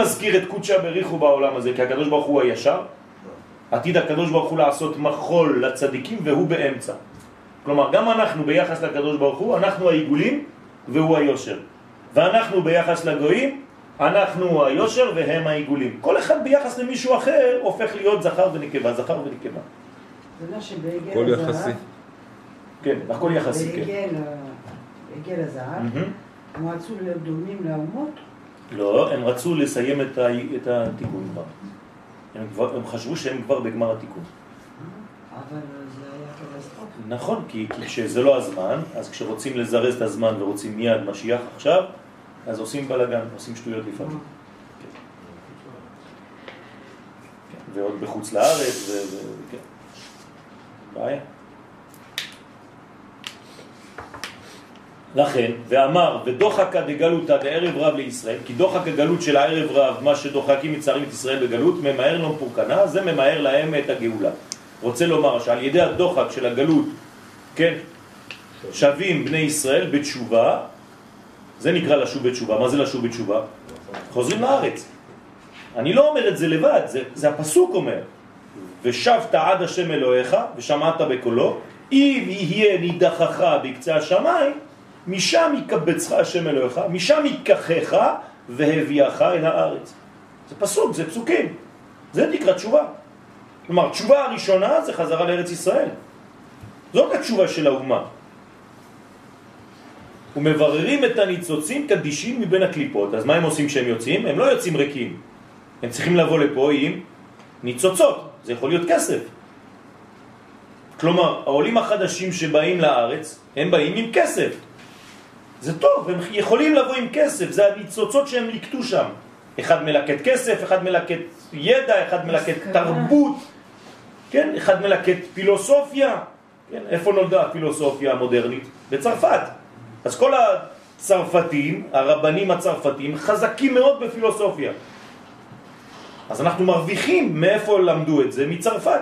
נזכיר את קודשא בריחו בעולם הזה, כי הקדוש ברוך הוא הישר. עתיד הקדוש ברוך הוא לעשות מחול לצדיקים והוא באמצע. כלומר, גם אנחנו ביחס לקדוש ברוך הוא, אנחנו העיגולים והוא היושר. ואנחנו ביחס לגויים, אנחנו היושר והם העיגולים. כל אחד ביחס למישהו אחר הופך להיות זכר ונקבה, זכר ונקבה. זה מה שבעגל הזהב... כן, הכל יחסי, כן. בעגל הזהב, הם רצו להיות דומים לאומות? לא, הם רצו לסיים את התיקון כבר. הם, כבר, הם חשבו שהם כבר בגמר התיקון. אבל זה היה קטסטרופה. נכון, כי, כי כשזה לא הזמן, אז כשרוצים לזרז את הזמן ורוצים מיד משיח עכשיו, אז עושים בלגן, עושים שטויות לפעמים. כן. כן. ועוד בחוץ לארץ, וכן. בעיה. לכן, ואמר, ודוחק דגלותא דערב רב לישראל, כי דוחק הגלות של הערב רב, מה שדוחקים מצרים את ישראל בגלות, ממהר לו פורקנה, זה ממהר להם את הגאולה. רוצה לומר שעל ידי הדוחק של הגלות, כן, שווים בני ישראל בתשובה, זה נקרא לשוב בתשובה. מה זה לשוב בתשובה? חוזרים לארץ. אני לא אומר את זה לבד, זה, זה הפסוק אומר. ושבת עד השם אלוהיך ושמעת בקולו, אם יהיה נידחך בקצה השמיים, משם יקבצך השם אלוהיך, משם ייקחך והביאך אל הארץ. זה פסוק, זה פסוקים. זה נקרא תשובה. כלומר, תשובה הראשונה זה חזרה לארץ ישראל. זאת התשובה של האומה. ומבררים את הניצוצים קדישים מבין הקליפות. אז מה הם עושים כשהם יוצאים? הם לא יוצאים ריקים. הם צריכים לבוא לפה עם ניצוצות. זה יכול להיות כסף. כלומר, העולים החדשים שבאים לארץ, הם באים עם כסף. זה טוב, הם יכולים לבוא עם כסף, זה הניצוצות שהם לקטו שם. אחד מלקט כסף, אחד מלקט ידע, אחד מלקט תרבות, כן? אחד מלקט פילוסופיה. כן? איפה נולדה הפילוסופיה המודרנית? בצרפת. אז כל הצרפתים, הרבנים הצרפתים, חזקים מאוד בפילוסופיה. אז אנחנו מרוויחים מאיפה למדו את זה? מצרפת.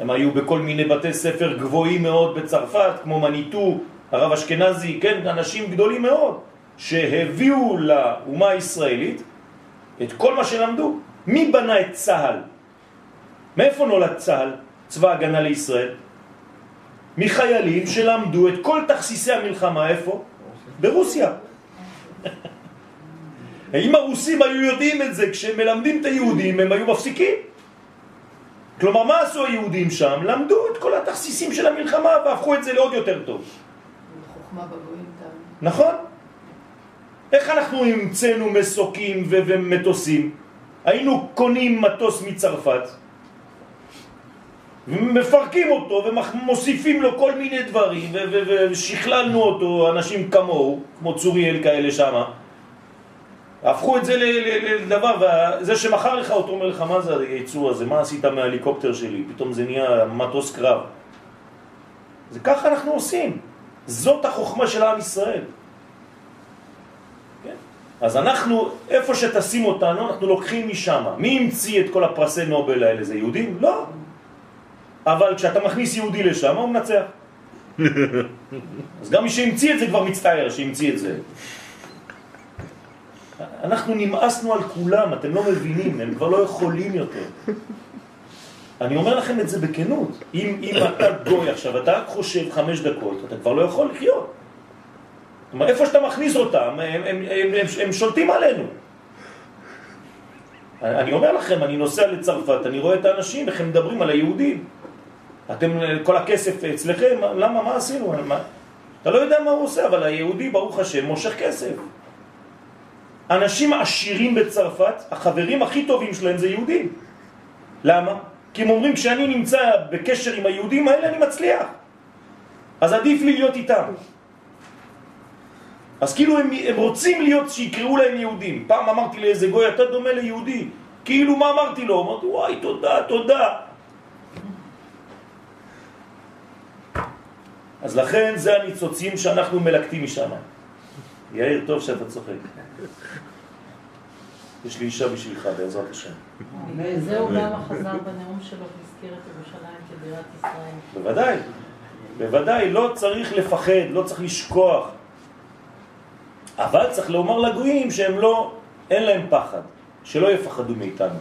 הם היו בכל מיני בתי ספר גבוהים מאוד בצרפת, כמו מניטו, הרב אשכנזי, כן, אנשים גדולים מאוד, שהביאו לאומה הישראלית את כל מה שלמדו. מי בנה את צה"ל? מאיפה נולד צה"ל, צבא הגנה לישראל? מחיילים שלמדו את כל תכסיסי המלחמה, איפה? ברוסיה. אם הרוסים היו יודעים את זה כשהם מלמדים את היהודים, הם היו מפסיקים. כלומר, מה עשו היהודים שם? למדו את כל התכסיסים של המלחמה והפכו את זה לעוד יותר טוב. נכון. איך אנחנו המצאנו מסוקים ומטוסים? היינו קונים מטוס מצרפת, ומפרקים אותו ומוסיפים לו כל מיני דברים ושכללנו אותו, אנשים כמוהו, כמו צוריאל כאלה שמה הפכו את זה לדבר, וזה שמחר לך אותו אומר לך, מה זה היצור הזה? מה עשית מההליקופטר שלי? פתאום זה נהיה מטוס קרב. זה ככה אנחנו עושים. זאת החוכמה של עם ישראל. כן? אז אנחנו, איפה שתשים אותנו, אנחנו לוקחים משם. מי המציא את כל הפרסי נובל האלה? זה יהודים? לא. אבל כשאתה מכניס יהודי לשם, הוא מנצח. אז גם מי שהמציא את זה כבר מצטער שהמציא את זה. אנחנו נמאסנו על כולם, אתם לא מבינים, הם כבר לא יכולים יותר. אני אומר לכם את זה בכנות. אם, אם אתה גוי עכשיו, אתה רק חושב חמש דקות, אתה כבר לא יכול לחיות. אומרת, איפה שאתה מכניס אותם, הם, הם, הם, הם, הם שולטים עלינו. אני אומר לכם, אני נוסע לצרפת, אני רואה את האנשים, איך הם מדברים על היהודים. אתם, כל הכסף אצלכם, למה, מה עשינו? מה? אתה לא יודע מה הוא עושה, אבל היהודי, ברוך השם, מושך כסף. אנשים עשירים בצרפת, החברים הכי טובים שלהם זה יהודים. למה? כי הם אומרים, כשאני נמצא בקשר עם היהודים האלה, אני מצליח. אז עדיף לי להיות איתם. אז כאילו הם, הם רוצים להיות, שיקראו להם יהודים. פעם אמרתי לאיזה גוי, אתה דומה ליהודי. כאילו, מה אמרתי לו? אמרתי, וואי, תודה, תודה. אז לכן זה הניצוצים שאנחנו מלקטים משם. יאיר, טוב שאתה צוחק. יש לי אישה בשבילך, בעזרת השם. וזהו גם החזר בנאום שלו והזכיר את ירושלים כבירת ישראל. בוודאי, בוודאי, לא צריך לפחד, לא צריך לשכוח. אבל צריך לומר לגויים שהם לא, אין להם פחד. שלא יפחדו מאיתנו.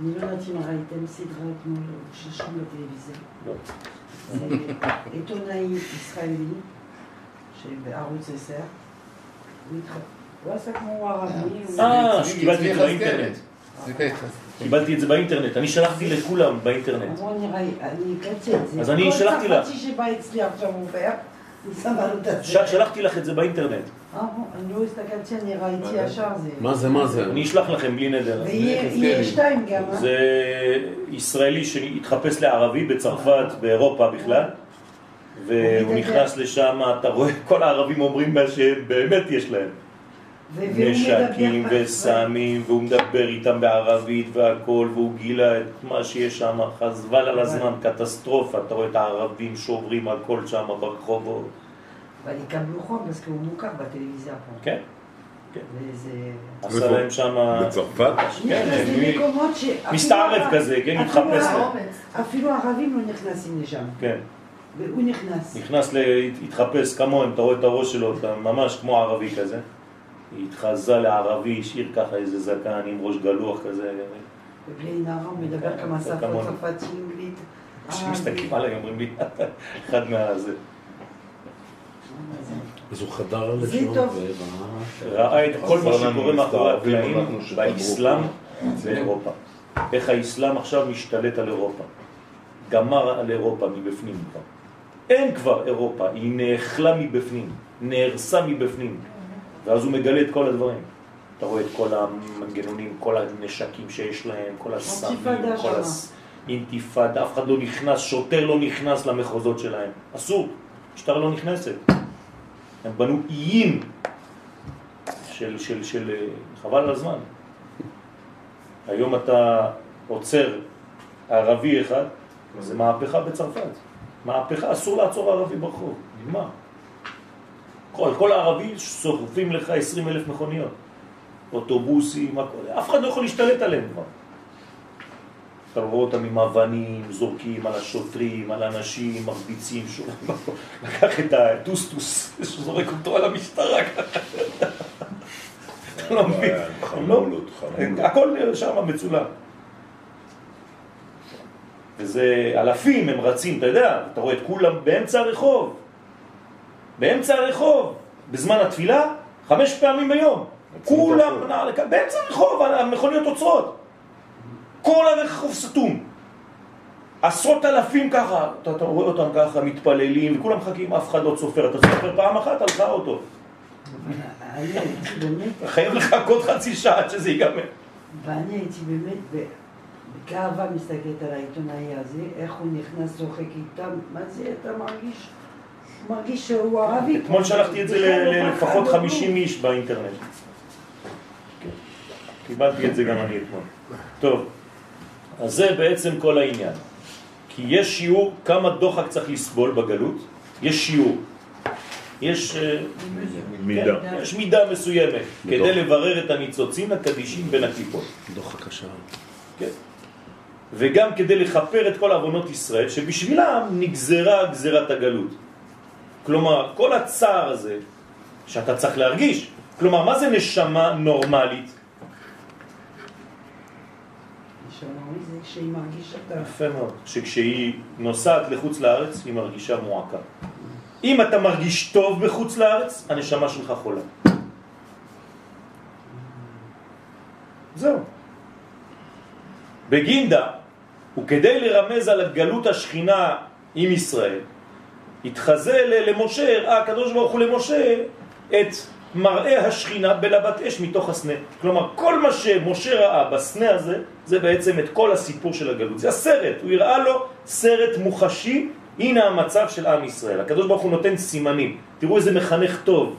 אני לא יודעת אם ראיתם סדרה אתמול שלשום בטלוויזיה. לא. זה עיתונאי ישראלי שבערוץ 10. הוא הוא עשה כמו ערבי. הוא- אה, שקיבלתי את זה. באינטרנט. צביקה יחזקאל. קיבלתי את זה באינטרנט, אני שלחתי לכולם באינטרנט. אז אני שלחתי לך. כל צרפתי שבא אצלי עכשיו עובר, שלחתי לך את זה באינטרנט. אה, אני לא הסתכלתי, אני ראיתי ישר זה. מה זה, מה זה? אני אשלח לכם בלי נדר. ויהיה יחזקאלי. יהיה שתיים גם, אה? זה ישראלי שהתחפש לערבי בצרפת, באירופה בכלל, והוא נכנס לשם, אתה רואה, כל הערבים אומרים מה שבאמת יש להם. נשקים וסמים, והוא מדבר איתם בערבית והכל, והוא גילה את מה שיש שם, חזבל על הזמן, קטסטרופה, אתה רואה את הערבים שוברים הכל שם ברחובות. אבל יקבלו חום, אז כי הוא מוכר בטלוויזיה פה. כן, וזה... עשה? להם שם... בצרפת? כן, למקומות ש... מסתערב כזה, כן, מתחפש לו. אפילו הערבים לא נכנסים לשם. כן, והוא נכנס. נכנס, ל- התחפש כמוהם, אתה רואה את הראש שלו, אתה ממש כמו ערבי כזה. התחזה לערבי, השאיר ככה איזה זקן עם ראש גלוח כזה. ובלי נערה הוא מדבר כמה שפות. צרפתית, אנגלית, כשמסתכלים עליי אומרים לי, אחד מהזה. אז הוא חדר לשם. וראה... ראה את כל מה שקורה מאחורי הקלעים. באסלאם באירופה. איך האסלאם עכשיו משתלט על אירופה. גמר על אירופה מבפנים כבר. אין כבר אירופה, היא נאכלה מבפנים, נהרסה מבפנים. ואז הוא מגלה את כל הדברים. אתה רואה את כל המנגנונים, כל הנשקים שיש להם, כל הסמים, כל. הס... אינתיפאדה, אף אחד לא נכנס, שוטר לא נכנס למחוזות שלהם. אסור, משטרה לא נכנסת. הם בנו איים של, של, של, חבל על הזמן. היום אתה עוצר ערבי אחד, זה מהפכה בצרפת. מהפכה, אסור לעצור ערבי ברחוב, נגמר. כל, כל הערבי שורפים לך 20 אלף מכוניות, אוטובוסים, הכל, אף אחד לא יכול להשתלט עליהם כבר. אתה רואה אותם עם אבנים, זורקים על השוטרים, על אנשים, מרביצים, שוב, לקח את הטוסטוס, שזורק אותו על המשטרה. אתה לא מבין, הם לא- חמולות, חמולות. הכל שם מצולם. וזה אלפים, הם רצים, אתה יודע, אתה רואה את כולם באמצע הרחוב. באמצע הרחוב, בזמן התפילה, חמש פעמים ביום. כולם, באמצע הרחוב, המכוניות עוצרות. כל הרחוב סתום. עשרות אלפים ככה, אתה, אתה רואה אותם ככה, מתפללים, וכולם מחכים, אף אחד לא צופר. אתה צופר פעם אחת, הלכה באמת, חייב לחכות חצי שעה עד שזה ייגמר. ואני הייתי באמת בגאווה מסתכלת על העיתונאי הזה, איך הוא נכנס, צוחק איתם, מה זה, אתה מרגיש? מרגיש שהוא ערבי. אתמול שלחתי את זה בכלל ל- לא ל- פחד, לפחות לא 50 איש באינטרנט. קיבלתי את זה גם אני אתמול. טוב, אז זה בעצם כל העניין. כי יש שיעור כמה דוחק צריך לסבול בגלות, יש שיעור. יש, אה, מידה. כן, יש מידה מסוימת כדי לברר את הניצוצים הקדישים בין הקליפות. דוח הקשה. כן. וגם כדי לכפר את כל עוונות ישראל, שבשבילם נגזרה גזירת הגלות. כלומר, כל הצער הזה שאתה צריך להרגיש, כלומר, מה זה נשמה נורמלית? כשהיא מרגישה. יפה מאוד, שכשהיא נוסעת לחוץ לארץ, היא מרגישה מועקה. אם אתה מרגיש טוב בחוץ לארץ, הנשמה שלך חולה. זהו. בגינדה, וכדי לרמז על הגלות השכינה עם ישראל, התחזה למשה, הראה הקדוש ברוך הוא למשה את מראה השכינה בלבת אש מתוך הסנה. כלומר, כל מה שמשה ראה בסנה הזה, זה בעצם את כל הסיפור של הגלות. זה הסרט, הוא הראה לו סרט מוחשי, הנה המצב של עם ישראל. הקדוש ברוך הוא נותן סימנים. תראו איזה מחנך טוב.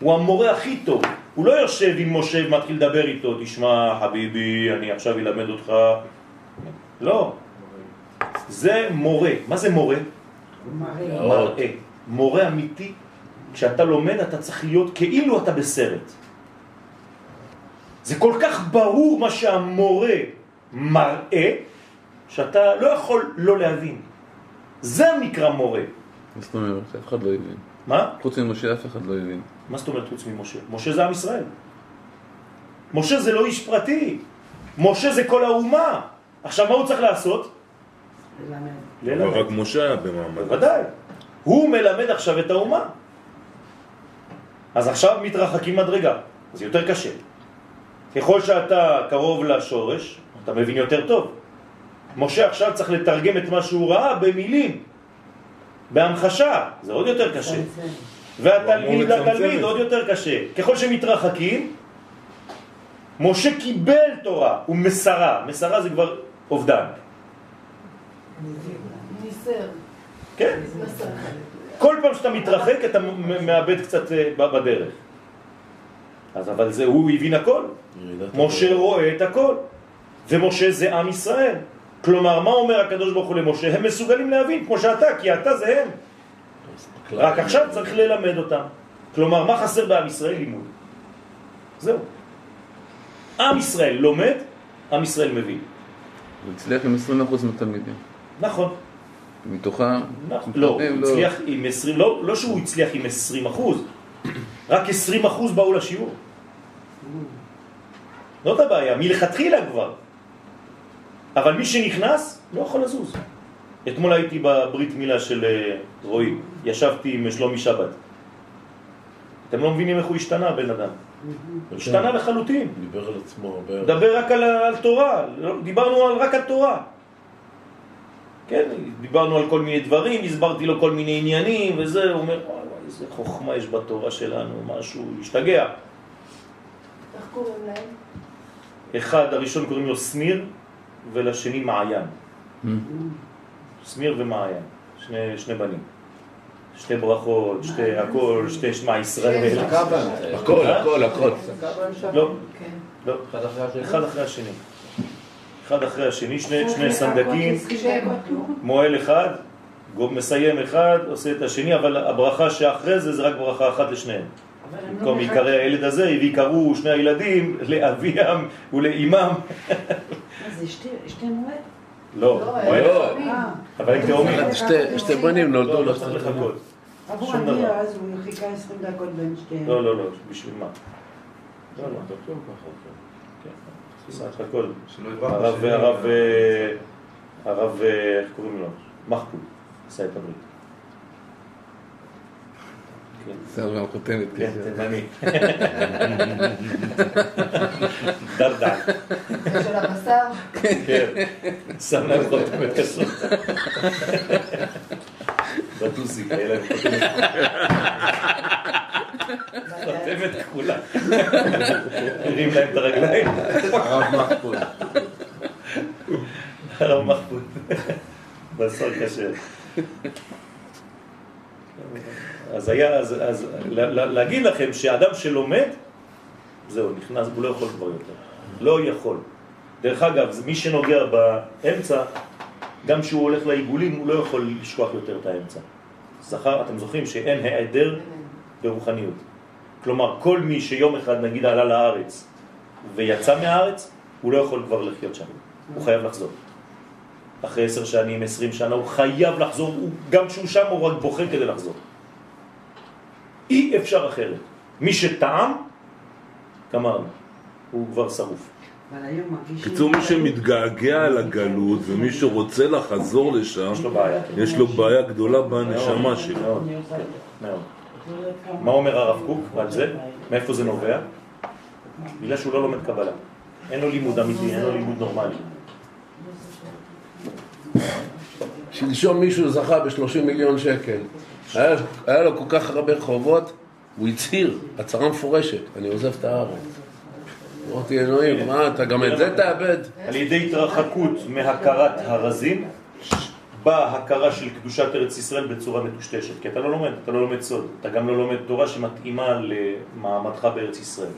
הוא המורה הכי טוב. הוא לא יושב עם משה ומתחיל לדבר איתו, תשמע חביבי, אני עכשיו אלמד אותך. לא. זה מורה. מה זה מורה? מראה. מראה. מורה אמיתי, כשאתה לומד אתה צריך להיות כאילו אתה בסרט. זה כל כך ברור מה שהמורה מראה, שאתה לא יכול לא להבין. זה נקרא מורה. מה זאת אומרת? אף אחד לא הבין. מה? חוץ ממשה אף אחד לא הבין. מה זאת אומרת חוץ ממשה? משה זה עם ישראל. משה זה לא איש פרטי, משה זה כל האומה. עכשיו, מה הוא צריך לעשות? ללמד. אבל ללמד. רק משה היה במעמד. בוודאי. הוא מלמד עכשיו את האומה. אז עכשיו מתרחקים מדרגה, זה יותר קשה. ככל שאתה קרוב לשורש, אתה מבין יותר טוב. משה עכשיו צריך לתרגם את מה שהוא ראה במילים, בהמחשה, זה עוד יותר קשה. והתלמיד לתלמיד עוד יותר קשה. ככל שמתרחקים, משה קיבל תורה, הוא מסרה, מסרה זה כבר אובדן. ניסר. כן? כל פעם שאתה מתרחק אתה מאבד קצת אה, בדרך. אז אבל זה, הוא הבין הכל. משה רואה את הכל. ומשה זה עם ישראל. כלומר, מה אומר הקדוש ברוך הוא למשה? הם מסוגלים להבין, כמו שאתה, כי אתה זה הם. רק עכשיו צריך ללמד אותם. כלומר, מה חסר בעם ישראל? לימוד. זהו. עם ישראל לומד, עם ישראל מבין. הוא הצליח עם 20% מהתלמידים. נכון. מתוכם... נכון. לא, הוא מבחינתם, הצליח עם 20, לא, לא שהוא הצליח עם 20 אחוז, רק 20 אחוז באו לשיעור. זאת הבעיה, מלכתחילה כבר. אבל מי שנכנס לא יכול לזוז. אתמול הייתי בברית מילה של אה, רועי, ישבתי עם שלומי שבת. אתם לא מבינים איך הוא השתנה, בן אדם. השתנה לחלוטין. דיבר על עצמו הרבה. דבר רק על, על תורה, לא- דיברנו על, רק על תורה. כן, דיברנו על כל מיני דברים, הסברתי לו כל מיני עניינים וזה, הוא אומר, וואי וואי, איזה חוכמה יש בתורה שלנו, משהו, השתגע. איך קוראים להם? אחד, הראשון קוראים לו סמיר, ולשני מעיין. סמיר ומעיין, שני, שני בנים. שתי ברכות, שתי הכל, שתי שמע ישראל. הכל, הכל, הכל. לא, כן. לא, אחד אחרי השני. אחד אחרי השני, שני, שני סנדקים. מועל אחד, גוב מסיים אחד, עושה את השני, אבל הברכה שאחרי זה זה רק ברכה אחת לשניהם. לא במקום. יקרא הילד הזה, ויקראו שני הילדים לאביים ולאימם. אשתי אשתי מועד? לא, לא, מועל לא. אה, אבל הם תאומים. שתי- שתי בנים נולדו לא. לא צריך לחכות. עבור שום אני דבר. אז הוא חיכה 20 דקות בין שתיהם. לא, לא, לא, בשביל מה? לא, לא, כן. את הכל. הרב. הרב, אה, הרב, אה, איך קוראים לו? מחפול, עשה את הברית. כן. שר מהחותנת. כן, תימני. דרדע, זה של הבשר. כן. שם להם חותמת כזאת. בטוסיק, היה להם חותמת. חותמת כחולה. הרים להם את הרגליים. הרב מחפוד. הרב מחפוד. בשר כשר. אז היה, אז, אז לה- לה- להגיד לכם שאדם שלומד, זהו, נכנס, הוא לא יכול כבר יותר. לא יכול. דרך אגב, מי שנוגע באמצע, גם כשהוא הולך לעיגולים, הוא לא יכול לשכוח יותר את האמצע. זכר, אתם זוכרים שאין העדר ברוחניות. כלומר, כל מי שיום אחד נגיד עלה לארץ ויצא מהארץ, הוא לא יכול כבר לחיות שם. הוא חייב לחזור. אחרי עשר שנים, עשרים שנה, הוא חייב לחזור, הוא, גם כשהוא שם הוא רק בוחר כדי לחזור. אי אפשר אחרת. מי שטעם, גמרנו. הוא כבר שרוף. קיצור, מי שמתגעגע לגלות ומי שרוצה לחזור לשם, יש לו בעיה. בעיה גדולה בנשמה שלו. מה אומר הרב קוק על זה? מאיפה זה נובע? בגלל שהוא לא לומד קבלה. אין לו לימוד אמיתי, אין לו לימוד נורמלי. שלשום מישהו זכה ב-30 מיליון שקל. היה, היה לו כל כך הרבה חובות, הוא הצהיר, הצהרה מפורשת, אני עוזב את הארץ. אמרתי, אלוהים, מה, אתה גם את זה תאבד? על ידי התרחקות מהכרת הרזים, באה הכרה של קדושת ארץ ישראל בצורה מטושטשת. כי אתה לא לומד, אתה לא לומד סוד, אתה גם לא לומד תורה שמתאימה למעמדך בארץ ישראל.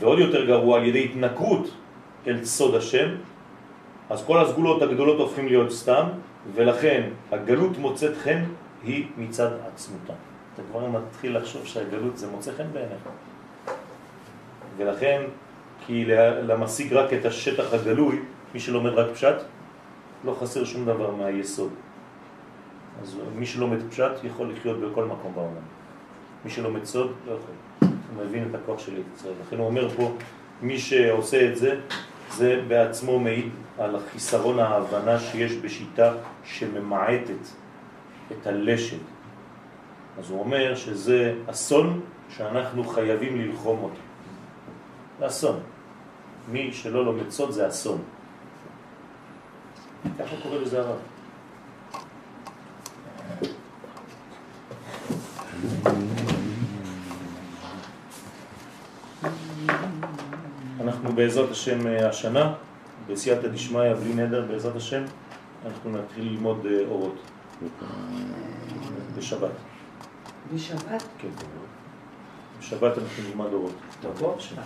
ועוד יותר גרוע, על ידי התנכרות אל סוד השם, אז כל הסגולות הגדולות הופכים להיות סתם, ולכן הגלות מוצאת חן היא מצד עצמותה. אתה כבר מתחיל לחשוב שהגלות זה מוצא חן בעיניך. ולכן, כי למשיג רק את השטח הגלוי, מי שלומד רק פשט, לא חסר שום דבר מהיסוד. אז מי שלומד פשט יכול לחיות בכל מקום בעולם. מי שלומד סוד לא יכול. הוא מבין את הכוח של ישראל. לכן הוא אומר פה מי שעושה את זה, זה בעצמו מעיד על החיסרון ההבנה שיש בשיטה שממעטת את הלשת. אז הוא אומר שזה אסון שאנחנו חייבים ללחום אותו. זה אסון. מי שלא לומד סוד זה אסון. ככה קורא לזה הרב. אנחנו בעזרת השם אה, השנה, בסייעתא דשמיא, בלי נדר, בעזרת השם, אנחנו נתחיל ללמוד אה, אורות בשבת. בשבת? כן. בשבת אנחנו נלמד אורות.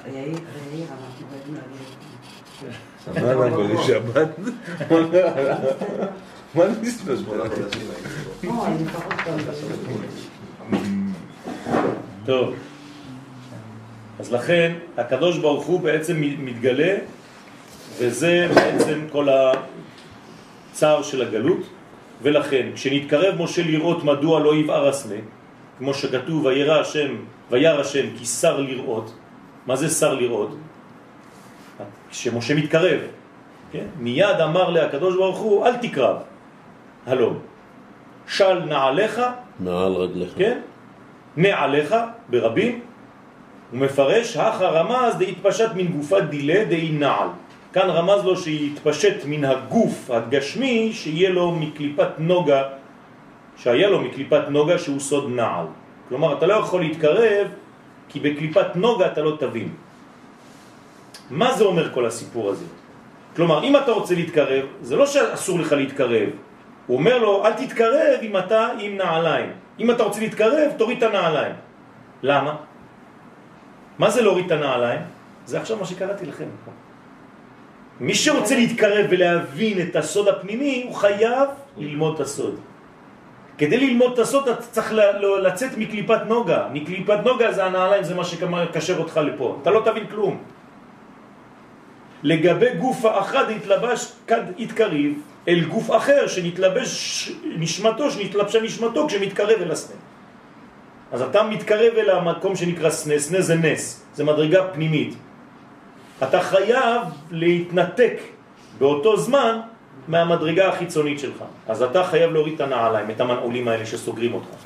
יאיר, יאיר, אנחנו להגיד. מה אנחנו לשבת? מה פעם טוב. אז לכן הקדוש ברוך הוא בעצם מתגלה, וזה בעצם כל הצער של הגלות, ולכן כשנתקרב משה לראות מדוע לא יבער הסנה, כמו שכתוב וירא השם, וירא השם כי שר לראות, מה זה שר לראות? כשמשה מתקרב, כן? מיד אמר להקדוש ברוך הוא אל תקרב, הלום, של נעליך, מעל רגליך. כן? נעליך ברבים, הוא מפרש, הכא רמז דהתפשט מן גופה דילה דהי נעל. כאן רמז לו שיתפשט מן הגוף הגשמי, שיהיה לו מקליפת נוגה, שהיה לו מקליפת נוגה שהוא סוד נעל. כלומר, אתה לא יכול להתקרב, כי בקליפת נוגה אתה לא תבין. מה זה אומר כל הסיפור הזה? כלומר, אם אתה רוצה להתקרב, זה לא שאסור לך להתקרב. הוא אומר לו, אל תתקרב אם אתה עם נעליים. אם אתה רוצה להתקרב, תוריד את הנעליים. למה? מה זה להוריד את הנעליים? זה עכשיו מה שקראתי לכם. מי שרוצה להתקרב ולהבין את הסוד הפנימי, הוא חייב ללמוד את הסוד. כדי ללמוד את הסוד אתה צריך לצאת מקליפת נוגה. מקליפת נוגה זה הנעליים, זה מה שקשר אותך לפה. אתה לא תבין כלום. לגבי גוף האחד התלבש כד התקריב אל גוף אחר שנתלבש נשמתו, שנתלבשה נשמתו כשמתקרב אל הסנה. אז אתה מתקרב אל המקום שנקרא סנה, סנה זה נס, זה מדרגה פנימית. אתה חייב להתנתק באותו זמן מהמדרגה החיצונית שלך. אז אתה חייב להוריד את הנעליים, את המנעולים האלה שסוגרים אותך.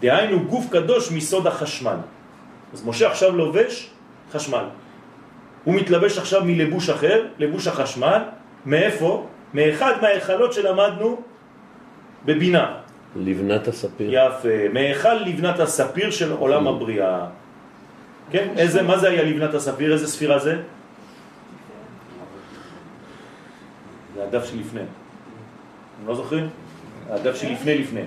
דהיינו גוף קדוש מסוד החשמל. אז משה עכשיו לובש חשמל. הוא מתלבש עכשיו מלבוש אחר, לבוש החשמל, מאיפה? מאחד מההיכלות שלמדנו בבינה. לבנת הספיר. יפה, מאחד לבנת הספיר של עולם הבריאה. כן? איזה, מה זה היה לבנת הספיר? איזה ספירה זה? זה הדף שלפני. אתם לא זוכרים? הדף שלפני לפני.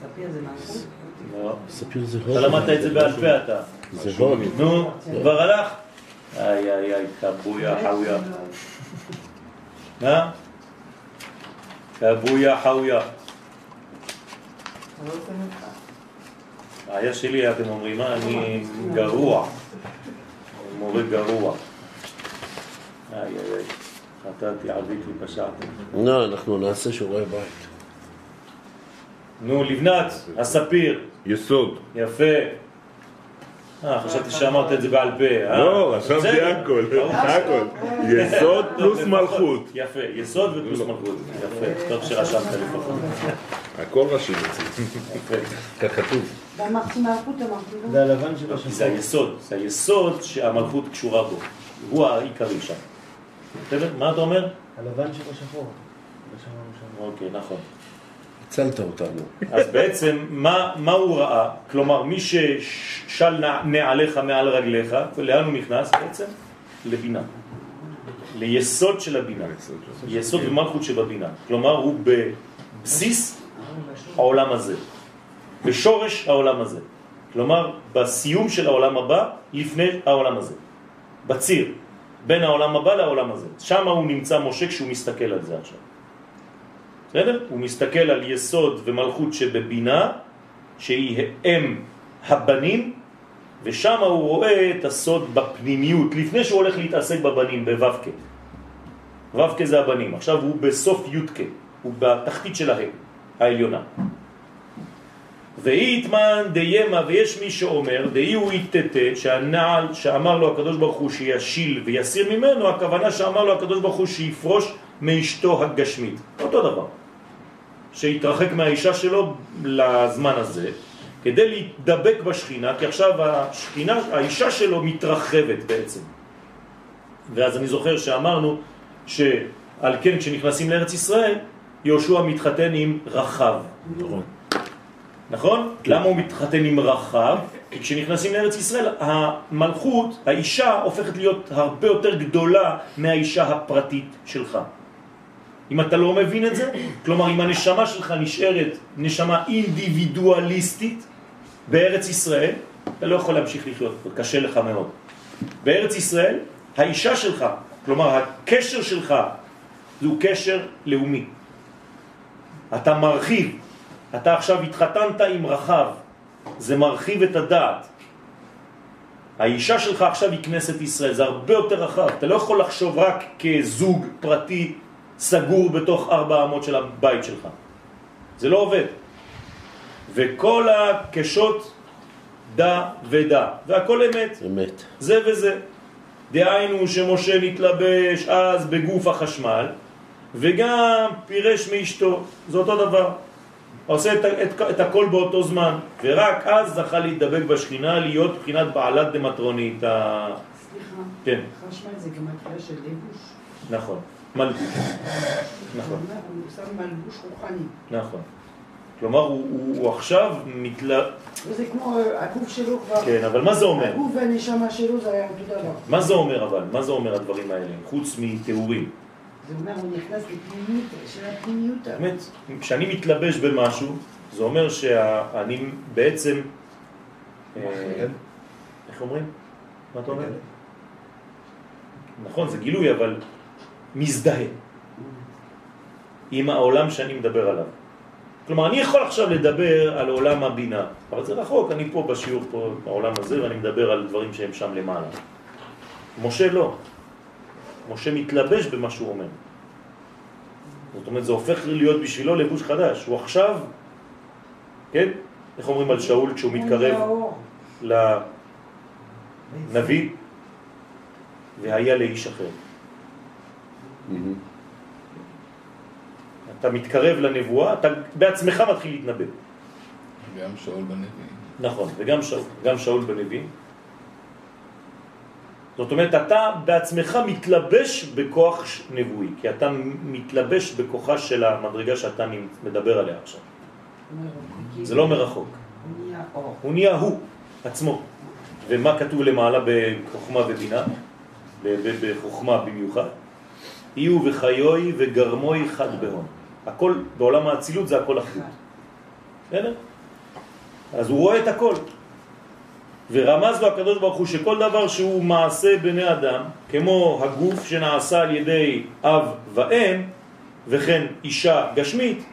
ספיר זה מלכות? לא. ספיר זה הוד. אתה למדת את זה בעל פה אתה. זה הוד. נו, כבר הלך? איי איי איי, קבויה חאויה. אה? קבויה חאויה. העיה שלי, אתם אומרים, מה, אני גרוע. מורה גרוע. איי איי איי, חטאתי, עביתי, פשעתי. לא, אנחנו נעשה שיעורי בית. נו, לבנת, הספיר, יסוד. יפה. אה, חשבתי שאמרת את זה בעל פה. אה? לא, רשמתי. הכל, הכל. יסוד פלוס. מלכות. יפה, יסוד ופלוס מלכות. יפה, טוב שרשמת לפחות. הכל רשום אצלי. מלכות, אמרתי לא. זה הלבן שבשחור. זה היסוד, זה היסוד שהמלכות קשורה בו. הוא העיקרי שם. בסדר? מה אתה אומר? הלבן שבשחור. אוקיי, נכון. הצלת אותנו. אז בעצם, מה, מה הוא ראה? כלומר, מי ששל נע- נעליך מעל רגליך, לאן הוא נכנס בעצם? לבינה. ליסוד של הבינה. יסוד ומלכות שבבינה. כלומר, הוא בבסיס העולם הזה. בשורש העולם הזה. כלומר, בסיום של העולם הבא, לפני העולם הזה. בציר, בין העולם הבא לעולם הזה. שם הוא נמצא משה כשהוא מסתכל על זה עכשיו. בסדר? הוא מסתכל על יסוד ומלכות שבבינה, שהיא אם הבנים, ושם הוא רואה את הסוד בפנימיות, לפני שהוא הולך להתעסק בבנים, בו"ק. ו"ק זה הבנים, עכשיו הוא בסוף י"ק, הוא בתחתית שלהם, העליונה. ואיתמן דיימה, ויש מי שאומר, דאי הוא יתתה, שהנעל שאמר לו הקדוש ברוך הוא שישיל ויסיר ממנו, הכוונה שאמר לו הקדוש ברוך הוא שיפרוש מאשתו הגשמית. אותו דבר. שיתרחק מהאישה שלו לזמן הזה, כדי להתדבק בשכינה, כי עכשיו השכינה, האישה שלו מתרחבת בעצם. ואז אני זוכר שאמרנו שעל כן כשנכנסים לארץ ישראל, יהושע מתחתן עם רחב. נכון. נכון? למה הוא מתחתן עם רחב? כי כשנכנסים לארץ ישראל, המלכות, האישה, הופכת להיות הרבה יותר גדולה מהאישה הפרטית שלך. אם אתה לא מבין את זה, כלומר אם הנשמה שלך נשארת נשמה אינדיבידואליסטית בארץ ישראל, אתה לא יכול להמשיך לחיות, קשה לך מאוד. בארץ ישראל, האישה שלך, כלומר הקשר שלך, זהו קשר לאומי. אתה מרחיב, אתה עכשיו התחתנת עם רחב, זה מרחיב את הדעת. האישה שלך עכשיו היא כנסת ישראל, זה הרבה יותר רחב. אתה לא יכול לחשוב רק כזוג פרטי סגור בתוך ארבע אמות של הבית שלך. זה לא עובד. וכל הקשות דה ודה, והכל אמת. אמת. זה וזה. דהיינו שמשה נתלבש אז בגוף החשמל, וגם פירש מאשתו, זה אותו דבר. עושה את, את, את הכל באותו זמן, ורק אז זכה להתדבק בשכינה, להיות מבחינת בעלת דמטרונית. סליחה, כן, חשמל זה גם התחילה של לבוש. נכון. מלבוש. נכון, מלבוש רוחני. נכון. כלומר, הוא, הוא, הוא עכשיו מתל... וזה כמו אה, הגוף שלו כבר. כן, אבל מה זה אומר? הגוף והנשמה שלו זה היה אותו דבר. מה זה אומר אבל? מה זה אומר הדברים האלה? חוץ מתיאורים. זה אומר, הוא נכנס לפנימיות של הפנימיות. באמת, כשאני מתלבש במשהו, זה אומר שאני בעצם... אה, איך אומרים? מה אתה אומר? נכון, זה גילוי, אבל מזדהה עם העולם שאני מדבר עליו. כלומר, אני יכול עכשיו לדבר על עולם הבינה, אבל זה רחוק, אני פה בשיעור פה בעולם הזה, ואני מדבר על דברים שהם שם למעלה. משה לא. משה מתלבש במה שהוא אומר. זאת אומרת, זה הופך להיות בשבילו לבוש חדש. הוא עכשיו, כן? איך אומרים על שאול כשהוא מתקרב לנביא? והיה לאיש אחר. מהמם. אתה מתקרב לנבואה, אתה בעצמך מתחיל להתנבא. גם שאול בנביא. נכון, וגם שאול, גם שאול בנביא. זאת אומרת, אתה בעצמך מתלבש בכוח נבואי, כי אתה מתלבש בכוחה של המדרגה שאתה מדבר עליה עכשיו. זה לא מרחוק, הוא נהיה. הוא נהיה הוא עצמו. ומה כתוב למעלה בחוכמה ובינה? בחוכמה במיוחד? יהיו וחיוי וגרמוי חד בהון. הכל, בעולם האצילות זה הכל אחדות. בסדר? אז הוא רואה את הכל. ורמז לו הקדוש ברוך הוא שכל דבר שהוא מעשה בני אדם, כמו הגוף שנעשה על ידי אב ואם, וכן אישה גשמית,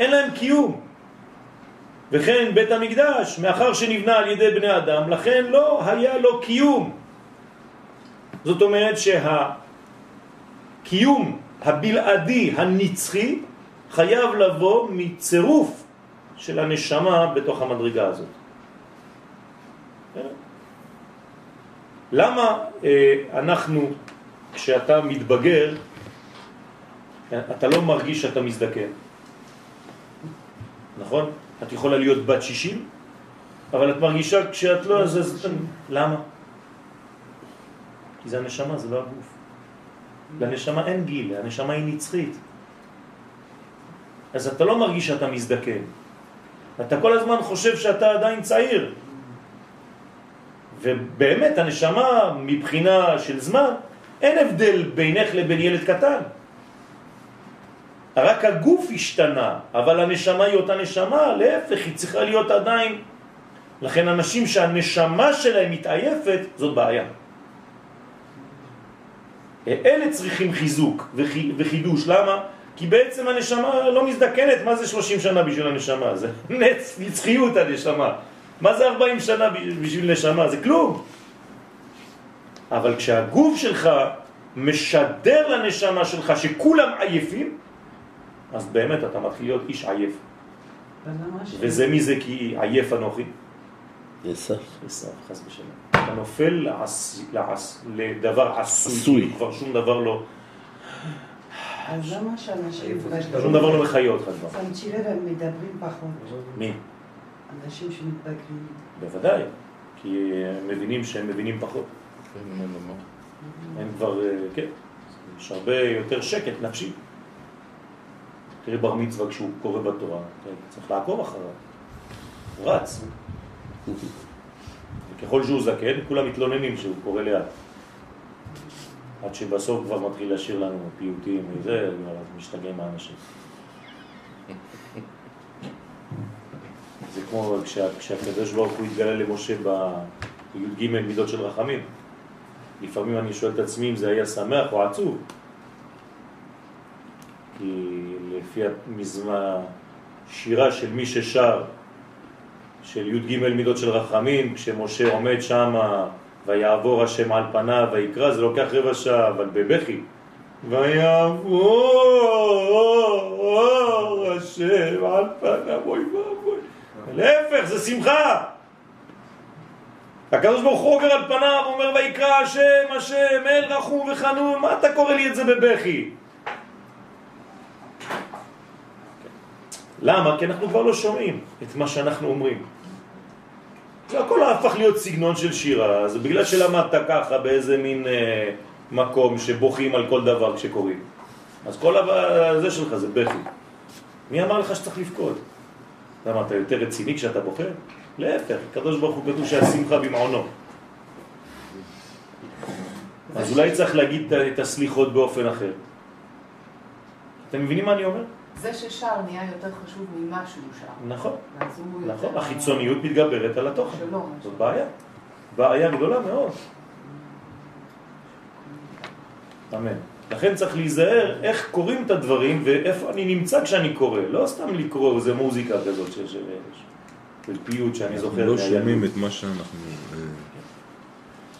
אין להם קיום. וכן בית המקדש, מאחר שנבנה על ידי בני אדם, לכן לא היה לו קיום. זאת אומרת שהקיום הבלעדי, הנצחי, חייב לבוא מצירוף של הנשמה בתוך המדרגה הזאת. למה אה, אנחנו, כשאתה מתבגר, אתה לא מרגיש שאתה מזדקן? נכון? את יכולה להיות בת 60, אבל את מרגישה כשאת לא... אז, למה? כי זה הנשמה, זה לא הגוף. לנשמה אין גיל, הנשמה היא נצחית. אז אתה לא מרגיש שאתה מזדקן. אתה כל הזמן חושב שאתה עדיין צעיר. ובאמת הנשמה מבחינה של זמן, אין הבדל בינך לבין ילד קטן. רק הגוף השתנה, אבל הנשמה היא אותה נשמה, להפך, היא צריכה להיות עדיין. לכן אנשים שהנשמה שלהם מתעייפת, זאת בעיה. אלה צריכים חיזוק וחידוש, למה? כי בעצם הנשמה לא מזדקנת, מה זה 30 שנה בשביל הנשמה? זה נץ, נצחיות הנשמה. מה זה 40 שנה בשביל נשמה? זה כלום. אבל כשהגוף שלך משדר לנשמה שלך שכולם עייפים, אז באמת אתה מתחיל להיות איש עייף. וזה מי זה כי עייף אנוכי? עשו. עשיו, חס ושלום. אתה נופל לעש, לעש, לדבר עשוי, עשוי. כאילו כבר שום דבר לא, אז למה שאנשים... שום דבר לא מחיה אותך כבר. שמתי לב, הם מדברים פחות. מי? אנשים שמתבגרים. בוודאי, כי הם מבינים שהם מבינים פחות. הם כבר, אה, כן, יש הרבה יותר שקט נפשי. תראה בר מצווה כשהוא קורא בתורה, כן, צריך לעקוב אחריו. הוא רץ. וככל שהוא זקן, כולם מתלוננים שהוא קורא לאט. עד שבסוף כבר מתחיל לשיר לנו פיוטים וזה, כבר משתגע מהאנשים. זה כמו כשה, כשהקדוש ברוך הוא התגלה למשה בי"ג מידות של רחמים. לפעמים אני שואל את עצמי אם זה היה שמח או עצוב. כי לפי המזמה, שירה של מי ששר, של י"ג מידות של רחמים, כשמשה עומד שם ויעבור השם על פניו ויקרא, זה לוקח רבע שעה, אבל בבכי. ויעבור השם על פניו, אוי ואבוי. להפך, זה שמחה. הקדוש ברוך הוא עובר על פניו, אומר ויקרא השם, השם, אל רחום וחנון, מה אתה קורא לי את זה בבכי? למה? כי אנחנו כבר לא שומעים את מה שאנחנו אומרים. זה הכל הפך להיות סגנון של שירה, זה בגלל שלמדת ככה באיזה מין אה, מקום שבוכים על כל דבר כשקוראים. אז כל הזה שלך זה בכי. מי אמר לך שצריך לבכות? למה, אתה יותר רציני כשאתה בוכה? להפך, הקדוש ברוך הוא כתוב שהשמחה במעונו. אז אולי צריך להגיד את הסליחות באופן אחר. אתם מבינים מה אני אומר? זה ששר נהיה יותר חשוב ממה שהוא שר. נכון, יותר- נכון. החיצוניות מתגברת על התוכן. מה זאת בעיה. בעיה גדולה מאוד. אמן. לכן צריך להיזהר איך קוראים את הדברים ואיפה אני נמצא כשאני קורא. לא סתם לקרוא איזה מוזיקה כזאת של, פיוט שאני אנחנו זוכר. לא מהילדות. שומעים את מה שאנחנו...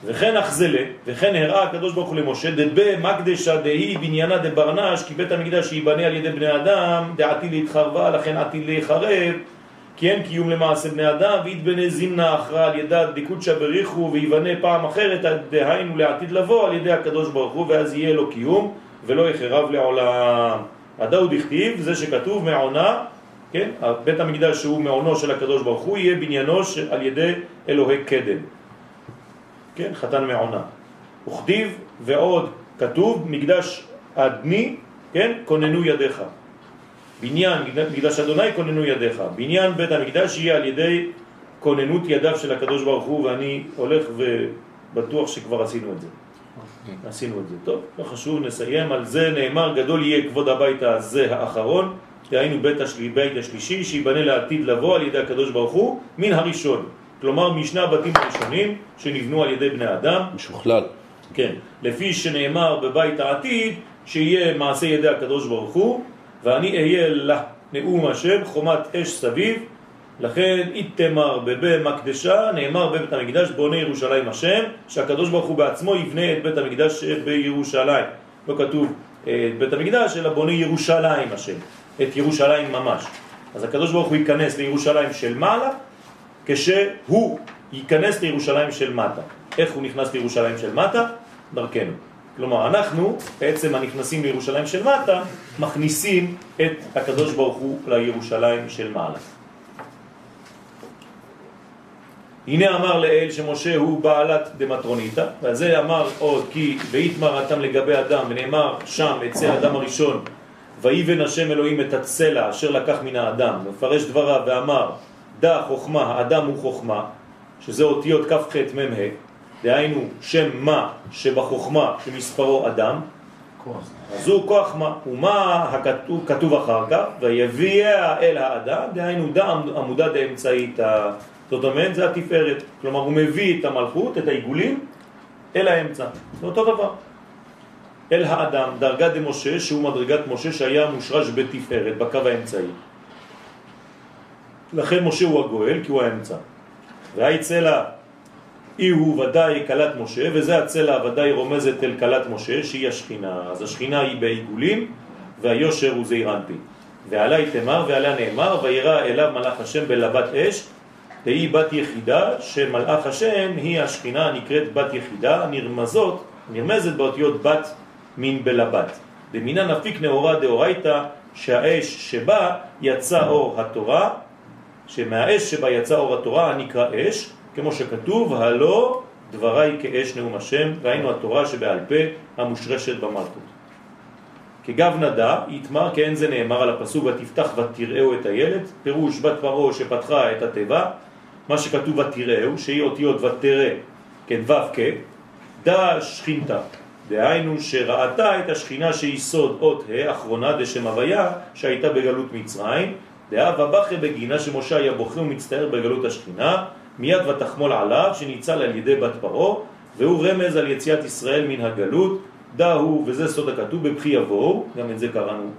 וכן אכזלה, וכן הראה הקדוש ברוך הוא למשה, דבה מקדשה דהי בניינה דברנש, כי בית המקדש ייבנה על ידי בני אדם, דעתי להתחרבה, לכן עתיד להיחרב, כי אין קיום למעשה בני אדם, ויתבנה זימנה אחרא על ידה דקודשא בריחו, ויבנה פעם אחרת, דהיינו לעתיד לבוא, על ידי הקדוש ברוך הוא, ואז יהיה לו קיום, ולא יחרב לעולם. הדאו דכתיב, זה שכתוב מעונה, כן, בית המקדש שהוא מעונו של הקדוש ברוך הוא, יהיה בניינו על ידי אלוהי קדם. כן, חתן מעונה. וכתיב ועוד כתוב מקדש אדני, כן, כוננו ידיך. בניין מקדש אדוני כוננו ידיך. בניין בית המקדש יהיה על ידי כוננות ידיו של הקדוש ברוך הוא, ואני הולך ובטוח שכבר עשינו את זה. עשינו את זה. טוב, לא חשוב, נסיים. על זה נאמר, גדול יהיה כבוד הבית הזה האחרון, דהיינו בית, השלי, בית השלישי, שיבנה לעתיד לבוא על ידי הקדוש ברוך הוא, מן הראשון. כלומר, משני הבתים הראשונים שנבנו על ידי בני אדם, משוכלל. כן, לפי שנאמר בבית העתיד, שיהיה מעשה ידי הקדוש ברוך הוא, ואני אהיה לה נאום השם חומת אש סביב, לכן איתמר בבי מקדשה, נאמר בבית המקדש בונה ירושלים השם, שהקדוש ברוך הוא בעצמו יבנה את בית המקדש בירושלים. לא כתוב אה, את בית המקדש, אלא בונה ירושלים השם, את ירושלים ממש. אז הקדוש ברוך הוא ייכנס לירושלים של מעלה, כשהוא ייכנס לירושלים של מטה. איך הוא נכנס לירושלים של מטה? דרכנו. כלומר, אנחנו, בעצם הנכנסים לירושלים של מטה, מכניסים את הקדוש ברוך הוא לירושלים של מעלה. הנה אמר לאל שמשה הוא בעלת דמטרוניתא, ועל זה אמר עוד כי ויתמר אתם לגבי אדם, ונאמר שם אצל אדם הראשון, ויבן השם אלוהים את הצלע אשר לקח מן האדם, מפרש דבריו ואמר, דע חוכמה, האדם הוא חוכמה, שזה אותיות כ"ח מ"ה, דהיינו שם מה שבחוכמה שמספרו אדם, אז הוא כוח מה, ומה הכתוב, כתוב אחר כך, ויביאה אל האדם, דהיינו דה עמודה דאמצעית, זאת אומרת זה התפארת, כלומר הוא מביא את המלכות, את העיגולים, אל האמצע, זה אותו דבר. אל האדם, דרגה דמשה, שהוא מדרגת משה שהיה מושרש בתפארת, בקו האמצעי. לכן משה הוא הגואל, כי הוא האמצע. והי צלע אי הוא ודאי קלת משה, וזה הצלע ודאי רומזת אל קלת משה, שהיא השכינה. אז השכינה היא בעיגולים, והיושר הוא זעיר אנפין. ועלי תמר ועליה נאמר, וירא אליו מלאך השם בלבת אש, והיא בת יחידה, שמלאך השם היא השכינה הנקראת בת יחידה, נרמזות, נרמזת באותיות בת מין בלבת. דמינן אפיק נאורה דאורייתא, שהאש שבה יצא אור התורה, שמהאש שבה יצא אור התורה הנקרא אש, כמו שכתוב, הלא דבריי כאש נאום השם, ראינו התורה שבעל פה המושרשת במלכות. כגב נדע, יתמר כאין זה נאמר על הפסוק ותפתח ותראהו את הילד, פירוש בת פרעה שפתחה את התיבה, מה שכתוב ותראהו, שהיא אותיות ותראה, כן ו' כ', דא שכינתה, דהיינו שראתה את השכינה שהיא סוד אות ה' אחרונה דשם הוויה שהייתה בגלות מצרים, דאה ובכה בגינה שמשה היה בוכה ומצטער בגלות השכינה, מיד ותחמול עליו שניצל על ידי בת פרעה, והוא רמז על יציאת ישראל מן הגלות, דא הוא, וזה סוד הכתוב, בבכי יבואו, גם את זה קראנו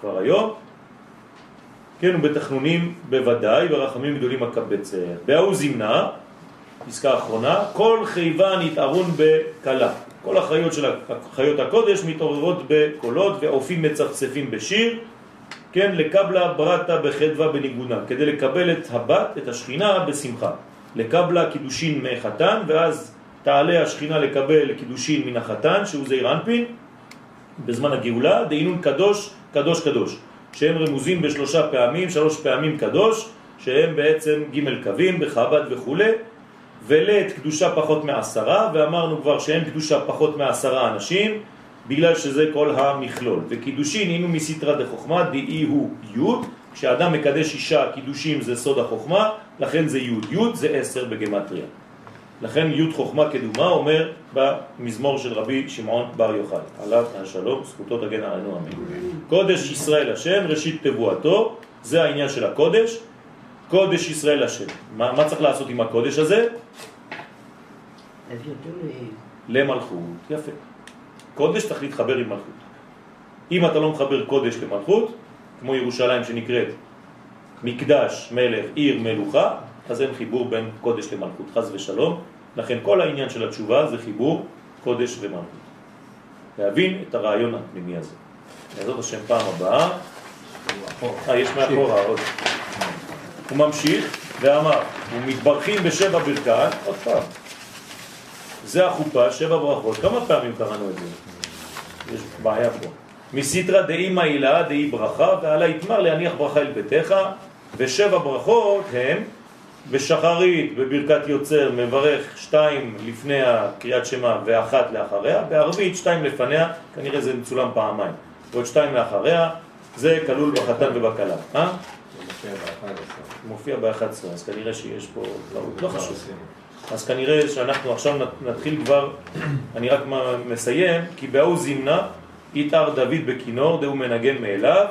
כבר היום, כן, ובתחנונים בוודאי, ורחמים גדולים הקבצר. בהוא זמנה, פסקה אחרונה, כל חייבה נתארון בקלה. כל החיות של חיות הקודש מתעוררות בקולות ועופים מצפצפים בשיר, כן, לקבלה ברטה בחדווה בניגונה, כדי לקבל את הבת, את השכינה, בשמחה. לקבלה קידושין מחתן, ואז תעלה השכינה לקבל קידושין מן החתן, שהוא זעיר אנפין, בזמן הגאולה, דהינון קדוש, קדוש קדוש, שהם רמוזים בשלושה פעמים, שלוש פעמים קדוש, שהם בעצם ג' קווים בחב"ד וכו', ולית קדושה פחות מעשרה, ואמרנו כבר שאין קדושה פחות מעשרה אנשים, בגלל שזה כל המכלול. וקידושין הינו מסתרה דחוכמה, דאי הוא י', כשאדם מקדש אישה, קידושים זה סוד החוכמה, לכן זה י', י' זה עשר בגמטריה. לכן י' חוכמה קדומה אומר במזמור של רבי שמעון בר יוחאי, עליו השלום, זכותו תגן עלינו אמן. קודש ישראל השם, ראשית תבואתו, זה העניין של הקודש, קודש ישראל השם. מה, מה צריך לעשות עם הקודש הזה? למלכות, יפה. קודש צריך להתחבר עם מלכות. אם אתה לא מחבר קודש למלכות, כמו ירושלים שנקראת מקדש, מלך, עיר, מלוכה, אז אין חיבור בין קודש למלכות, חז ושלום. לכן כל העניין של התשובה זה חיבור קודש ומלכות. להבין את הרעיון הפנימי הזה. בעזרת השם פעם הבאה. אה, יש מאחורה עוד. הוא ממשיך ואמר, ומתברכים בשבע ברכת, עוד פעם. זה החופה, שבע ברכות. כמה פעמים קראנו את זה? יש בעיה פה. מסיטרא דאי מעילה דאי ברכה, ועלה יתמר להניח ברכה אל ביתך, ושבע ברכות הם בשחרית, בברכת יוצר, מברך שתיים לפני הקריאת שמה ואחת לאחריה, בערבית שתיים לפניה, כנראה זה מצולם פעמיים, ועוד שתיים לאחריה, זה כלול בחתן ובקלה. אה? מופיע ב-11, אז כנראה שיש פה טעות, לא חשוב. אז כנראה שאנחנו עכשיו נתחיל כבר, אני רק מסיים, כי בהוא זמנה יתאר דוד בכינור, דהו מנגן מאליו,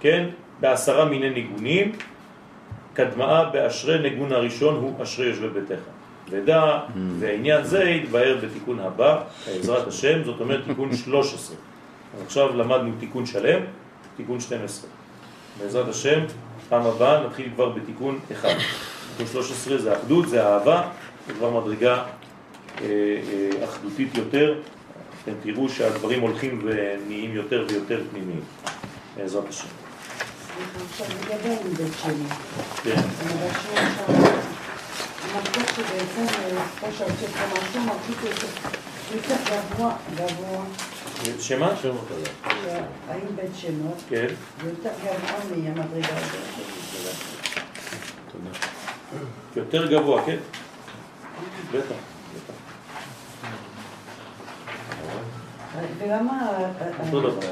כן, בעשרה מיני ניגונים, קדמאה באשרי נגון הראשון הוא אשרי יושבי ביתך. ודע, mm. ועניין זה יתבהר בתיקון הבא, בעזרת השם, זאת אומרת תיקון 13. אז עכשיו למדנו תיקון שלם, תיקון 12. בעזרת השם, פעם הבאה נתחיל כבר בתיקון 1. תיקון 13 זה אחדות, זה אהבה, זה כבר מדרגה אה, אה, אחדותית יותר. אתם תראו שהדברים הולכים ונהיים יותר ויותר פנימיים, בעזרת השם. עכשיו לגבי בית שני. כן. שבעצם, כמו שהוצאת פה משהו, מלכות יותר גבוה, גבוה. שמה? האם בית שמות? כן. יותר גבוה מהמדרגה הזאת. תודה. יותר גבוה, כן? בטח. ולמה אותו דבר.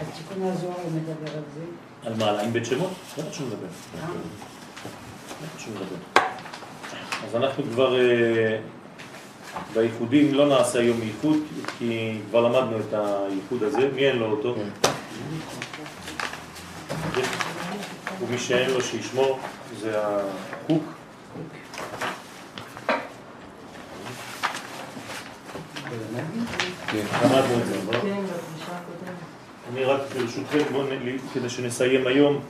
התיקון הזוהר מדבר על זה? על מה? על בית שמות? לא לדבר. לא חשוב לדבר. אז אנחנו כבר בייחודים לא נעשה היום ייחוד, כי כבר למדנו את הייחוד הזה. מי אין לו אותו? ומי שאין לו שישמור זה. למדנו את זה, לא? כן. אני רק ברשותכם, כדי שנסיים היום,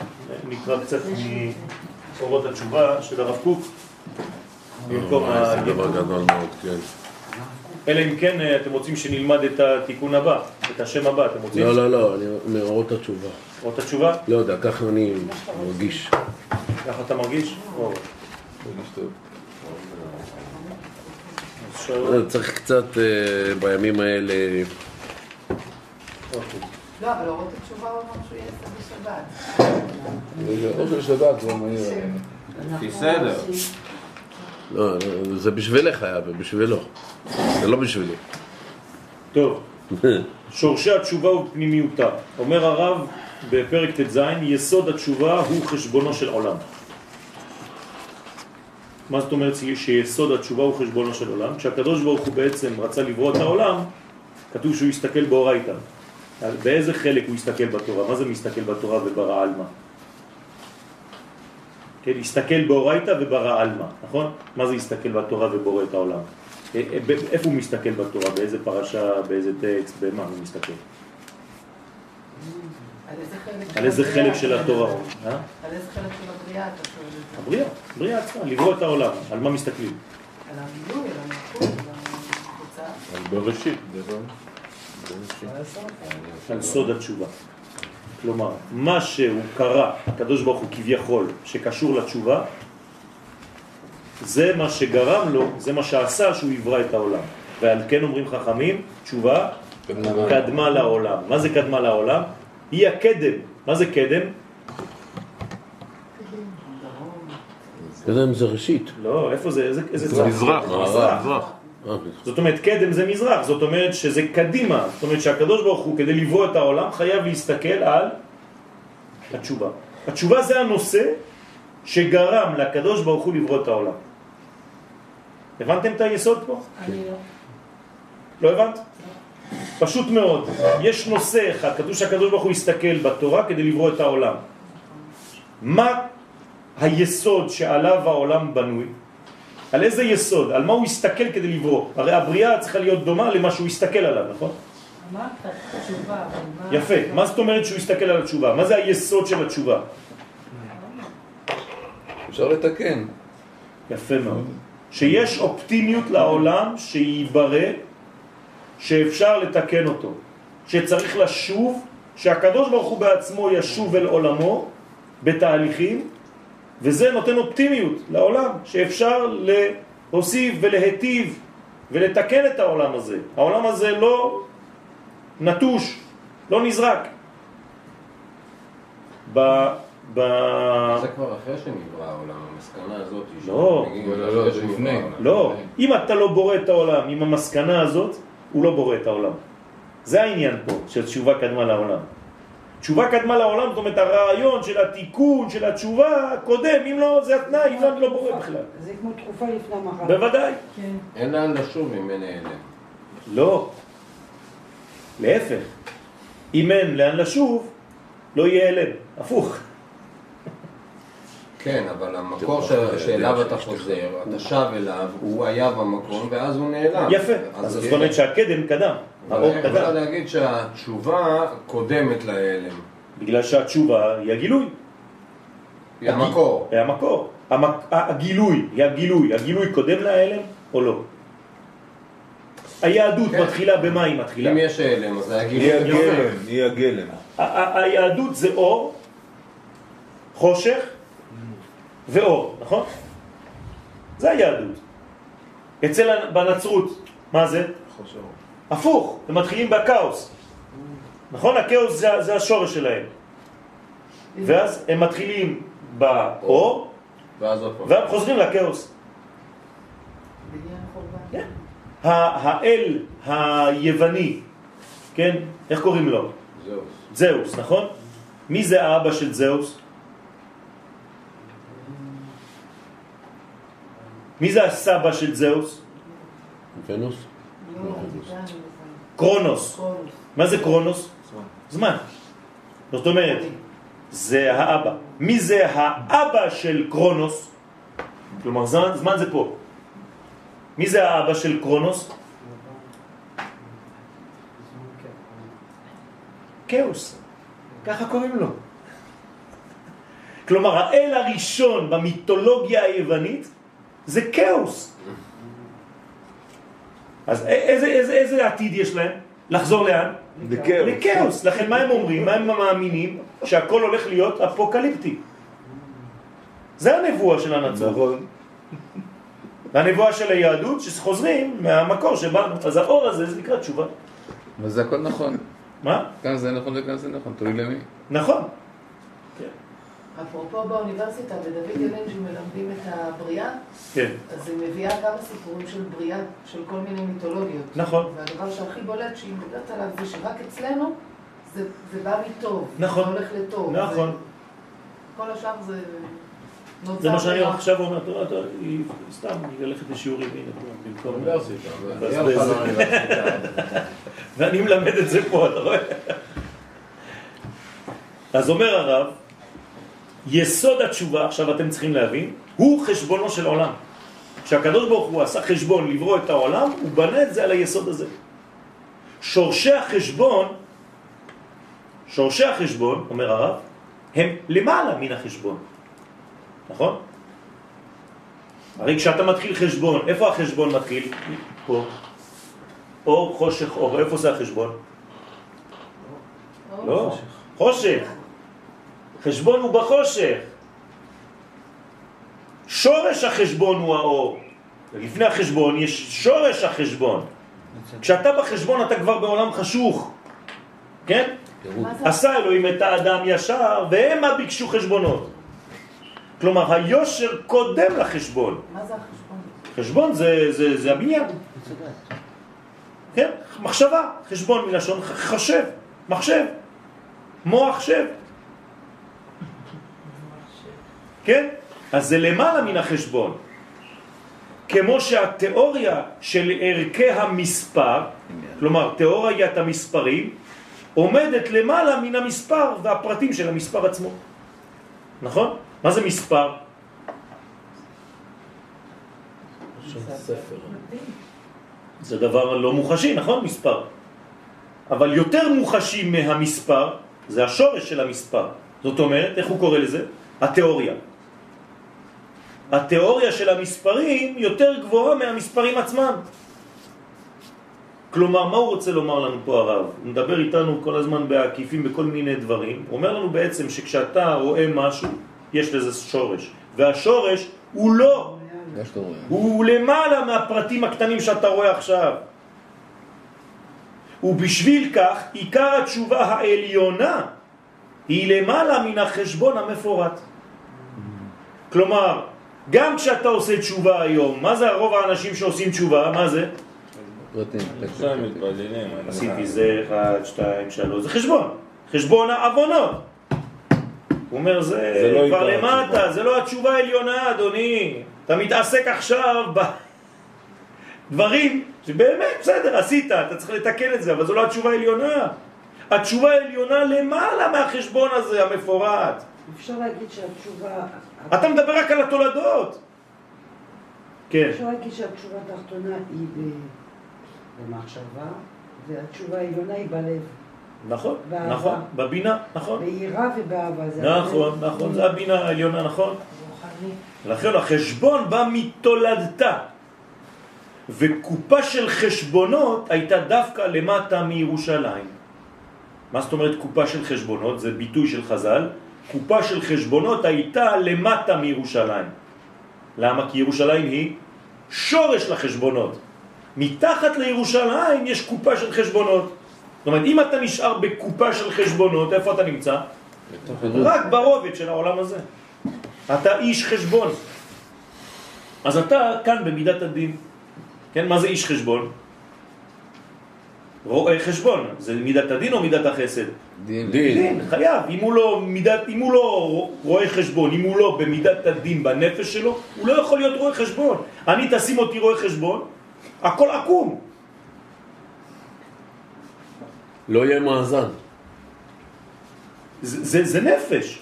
נקרא קצת מאורות התשובה של הרב קוק. במקום זה דבר גדול מאוד, כן. אלא אם כן אה, אתם רוצים שנלמד את התיקון הבא, את השם הבא, אתם רוצים? לא, לא, לא, אני אומר אות התשובה. אות התשובה? לא יודע, ככה אני מרגיש. ככה אתה מרגיש? שואל- צריך קצת אה, בימים האלה... אוקיי. לא, אבל אורות התשובה הוא אמר שהוא יעשה בשבת. אוכל שבת זה מהיר. לפי סדר. לא, זה בשבילך היה ובשבילו. זה לא בשבילי. טוב, שורשי התשובה ופנימיותה. אומר הרב בפרק ט"ז, יסוד התשובה הוא חשבונו של עולם. מה זאת אומרת שיסוד התשובה הוא חשבונו של עולם? כשהקדוש ברוך הוא בעצם רצה לברוא את העולם, כתוב שהוא הסתכל באורייתא. באיזה חלק הוא הסתכל בתורה? מה זה מסתכל בתורה וברא עלמא? כן, הסתכל באורייתא וברא עלמא, נכון? מה זה הסתכל בתורה ובורא את העולם? אה, אה, ב- איפה הוא מסתכל בתורה? באיזה פרשה, באיזה טקסט, במה הוא מסתכל? על איזה חלק על של הבריאה? התורה? אה? על איזה חלק של הבריאה אתה שואל את זה? הבריאה, בריאה עצמה, לברוא את העולם. על מה מסתכלים? על המילוי, על המלכות, על התוצאה. אז בראשית. על סוד התשובה. כלומר, מה שהוא קרא, הקדוש ברוך הוא כביכול, שקשור לתשובה, זה מה שגרם לו, זה מה שעשה שהוא יברא את העולם. ועל כן אומרים חכמים, תשובה קדמה לעולם. מה זה קדמה לעולם? היא הקדם. מה זה קדם? קדם זה ראשית. לא, איפה זה? איזה, איזה זה צד? מזרח, זאת אומרת, קדם זה מזרח, זאת אומרת שזה קדימה. זאת אומרת שהקדוש ברוך הוא, כדי לברוא את העולם, חייב להסתכל על התשובה. התשובה זה הנושא שגרם לקדוש ברוך הוא לברוא את העולם. הבנתם את היסוד פה? אני לא. לא הבנת? פשוט מאוד. יש נושא אחד, כתוב שהקדוש ברוך הוא הסתכל בתורה כדי לברוא את העולם. מה היסוד שעליו העולם בנוי? על איזה יסוד? על מה הוא הסתכל כדי לברוא? הרי הבריאה צריכה להיות דומה למה שהוא הסתכל עליו, נכון? אמרת תשובה. יפה. מה זאת אומרת שהוא הסתכל על התשובה? מה זה היסוד של התשובה? אפשר לתקן. יפה מאוד. שיש אופטימיות לעולם שייברא, שאפשר לתקן אותו, שצריך לשוב, שהקדוש ברוך הוא בעצמו ישוב אל עולמו בתהליכים, וזה נותן אופטימיות לעולם, שאפשר להוסיף ולהטיב ולתקן את העולם הזה. העולם הזה לא נטוש, לא נזרק. ב... ב... זה כבר אחרי שנברא העולם, המסקנה הזאת היא לא. לא, לא, שנברא לפני. לא, אם אתה לא בורא את העולם עם המסקנה הזאת, הוא לא בורא את העולם. זה העניין פה, שתשובה קדמה לעולם. תשובה קדמה לעולם, זאת אומרת הרעיון של התיקון, של התשובה, קודם, אם לא, זה התנאי, אם לא, אני לא בורא בכלל. זה כמו תקופה לפני המחר. בוודאי. כן. אין לאן לשוב אם אין אלה. לא. להפך. אם אין לאן לשוב, לא יהיה אלם. הפוך. כן, אבל המקור שאליו אתה חוזר, אתה שב אליו, הוא היה במקום ואז הוא נעלם. יפה. אז זאת כן. אומרת שהקדם קדם. האור אפשר קדם. להגיד שהתשובה קודמת להלם? בגלל שהתשובה היא הגילוי. היא המקור. היא המקור. המק... הגילוי, היא הגילוי. הגילוי קודם להלם או לא? היהדות כן. מתחילה במה היא מתחילה? אם יש הלם, אז זה היה היא. הגלם, היא הגלם. היהדות זה אור, חושך ואור, נכון? זה היהדות. אצל בנצרות, מה זה? הפוך, הם מתחילים בכאוס. נכון? הכאוס זה, זה השורש שלהם. ואז הם מתחילים באור. והם חוזרים לכאוס. בניין חורבן. ה- האל היווני, כן? איך קוראים לו? זהו. זהוס, נכון? מי זה האבא של זהוס? מי זה הסבא של זהוס? ונוס? קרונוס. מה זה קרונוס? זמן. זאת אומרת, זה האבא. מי זה האבא של קרונוס? כלומר, זמן, זמן זה פה. מי זה האבא של קרונוס? כאוס. ככה קוראים לו. כלומר, האל הראשון במיתולוגיה היוונית זה כאוס. אז איזה, איזה, איזה עתיד יש להם? לחזור לאן? לכאוס. לכאוס. לכן מה הם אומרים? מה הם מאמינים? שהכל הולך להיות אפוקליפטי. זה הנבואה של הנצרות. נכון. והנבואה של היהדות שחוזרים מהמקור שבאנו. אז האור הזה זה נקרא תשובה. אבל זה הכל נכון. מה? כאן זה נכון וכאן זה נכון, תלוי למי. נכון. אפרופו באוניברסיטה, בדוד ילנג'י מלמדים את הבריאה, כן. אז היא מביאה כמה סיפורים של בריאה, של כל מיני מיתולוגיות. נכון. והדבר שהכי בולט שהיא מדברת עליו זה שרק אצלנו זה, זה בא מטוב. נכון. זה הולך לטוב. נכון. זה, כל השאר זה. זה מה שאני. עכשיו אומר, תראה, תראה, היא סתם, היא הולכת לשיעורים, הנה, במקום... ואני מלמד את זה פה, אתה רואה? אז אומר הרב, יסוד התשובה, עכשיו אתם צריכים להבין, הוא חשבונו של העולם. כשהקדוש ברוך הוא עשה חשבון לברוא את העולם, הוא בנה את זה על היסוד הזה. שורשי החשבון, שורשי החשבון, אומר הרב, הם למעלה מן החשבון. נכון? הרי כשאתה מתחיל חשבון, איפה החשבון מתחיל? פה. אור, חושך, אור. איפה זה החשבון? לא. חושך. חשבון הוא בחושך. שורש החשבון הוא האור. לפני החשבון יש שורש החשבון. כשאתה בחשבון אתה כבר בעולם חשוך. כן? מה? עשה אלוהים את האדם ישר, והמה ביקשו חשבונות. כלומר, היושר קודם לחשבון. מה זה החשבון? חשבון זה, זה, זה הבניין. כן? מחשבה. חשבון מלשון חשב. מחשב. מוח שב. כן? אז זה למעלה מן החשבון. כמו שהתיאוריה של ערכי המספר, כלומר תיאוריית המספרים, עומדת למעלה מן המספר והפרטים של המספר עצמו. נכון? מה זה מספר? זה דבר לא מוחשי, נכון? מספר. אבל יותר מוחשי מהמספר זה השורש של המספר. זאת אומרת, איך הוא קורא לזה? התיאוריה. התיאוריה של המספרים יותר גבוהה מהמספרים עצמם. כלומר, מה הוא רוצה לומר לנו פה הרב? הוא מדבר איתנו כל הזמן בעקיפים בכל מיני דברים. הוא אומר לנו בעצם שכשאתה רואה משהו, יש לזה שורש. והשורש הוא לא. הוא למעלה מהפרטים הקטנים שאתה רואה עכשיו. ובשביל כך, עיקר התשובה העליונה היא למעלה מן החשבון המפורט. כלומר, גם כשאתה עושה תשובה היום, מה זה הרוב האנשים שעושים תשובה? מה זה? עשיתי זה, אחד, שתיים, שלוש, זה חשבון. חשבון העוונות. הוא אומר, זה, זה לא כבר למטה. זה לא התשובה העליונה, אדוני. אתה מתעסק עכשיו בדברים שבאמת, בסדר, עשית, אתה צריך לתקן את זה, אבל זו לא התשובה העליונה. התשובה העליונה למעלה מהחשבון הזה, המפורט. אפשר להגיד שהתשובה... אתה מדבר רק על התולדות. כן, אפשר להגיד שהתשובה התחתונה היא במחשבה, והתשובה העליונה היא בלב. נכון, באהבה. נכון, בבינה, נכון. ביראה ובאהבה. זה נכון. נכון, זה הבינה העליונה, נכון. לכן החשבון בא מתולדתה. וקופה של חשבונות הייתה דווקא למטה מירושלים. מה זאת אומרת קופה של חשבונות? זה ביטוי של חז"ל. קופה של חשבונות הייתה למטה מירושלים. למה? כי ירושלים היא שורש לחשבונות. מתחת לירושלים יש קופה של חשבונות. זאת אומרת, אם אתה נשאר בקופה של חשבונות, איפה אתה נמצא? רק ברובד של העולם הזה. אתה איש חשבון. אז אתה כאן במידת הדין. כן, מה זה איש חשבון? רואה חשבון. זה מידת הדין או מידת החסד? דין. דין, חייב. אם הוא לא, מידת, אם הוא לא רואה חשבון, אם הוא לא במידת הדין בנפש שלו, הוא לא יכול להיות רואה חשבון. אני תשים אותי רואה חשבון, הכל עקום. לא יהיה מאזן. זה, זה, זה נפש.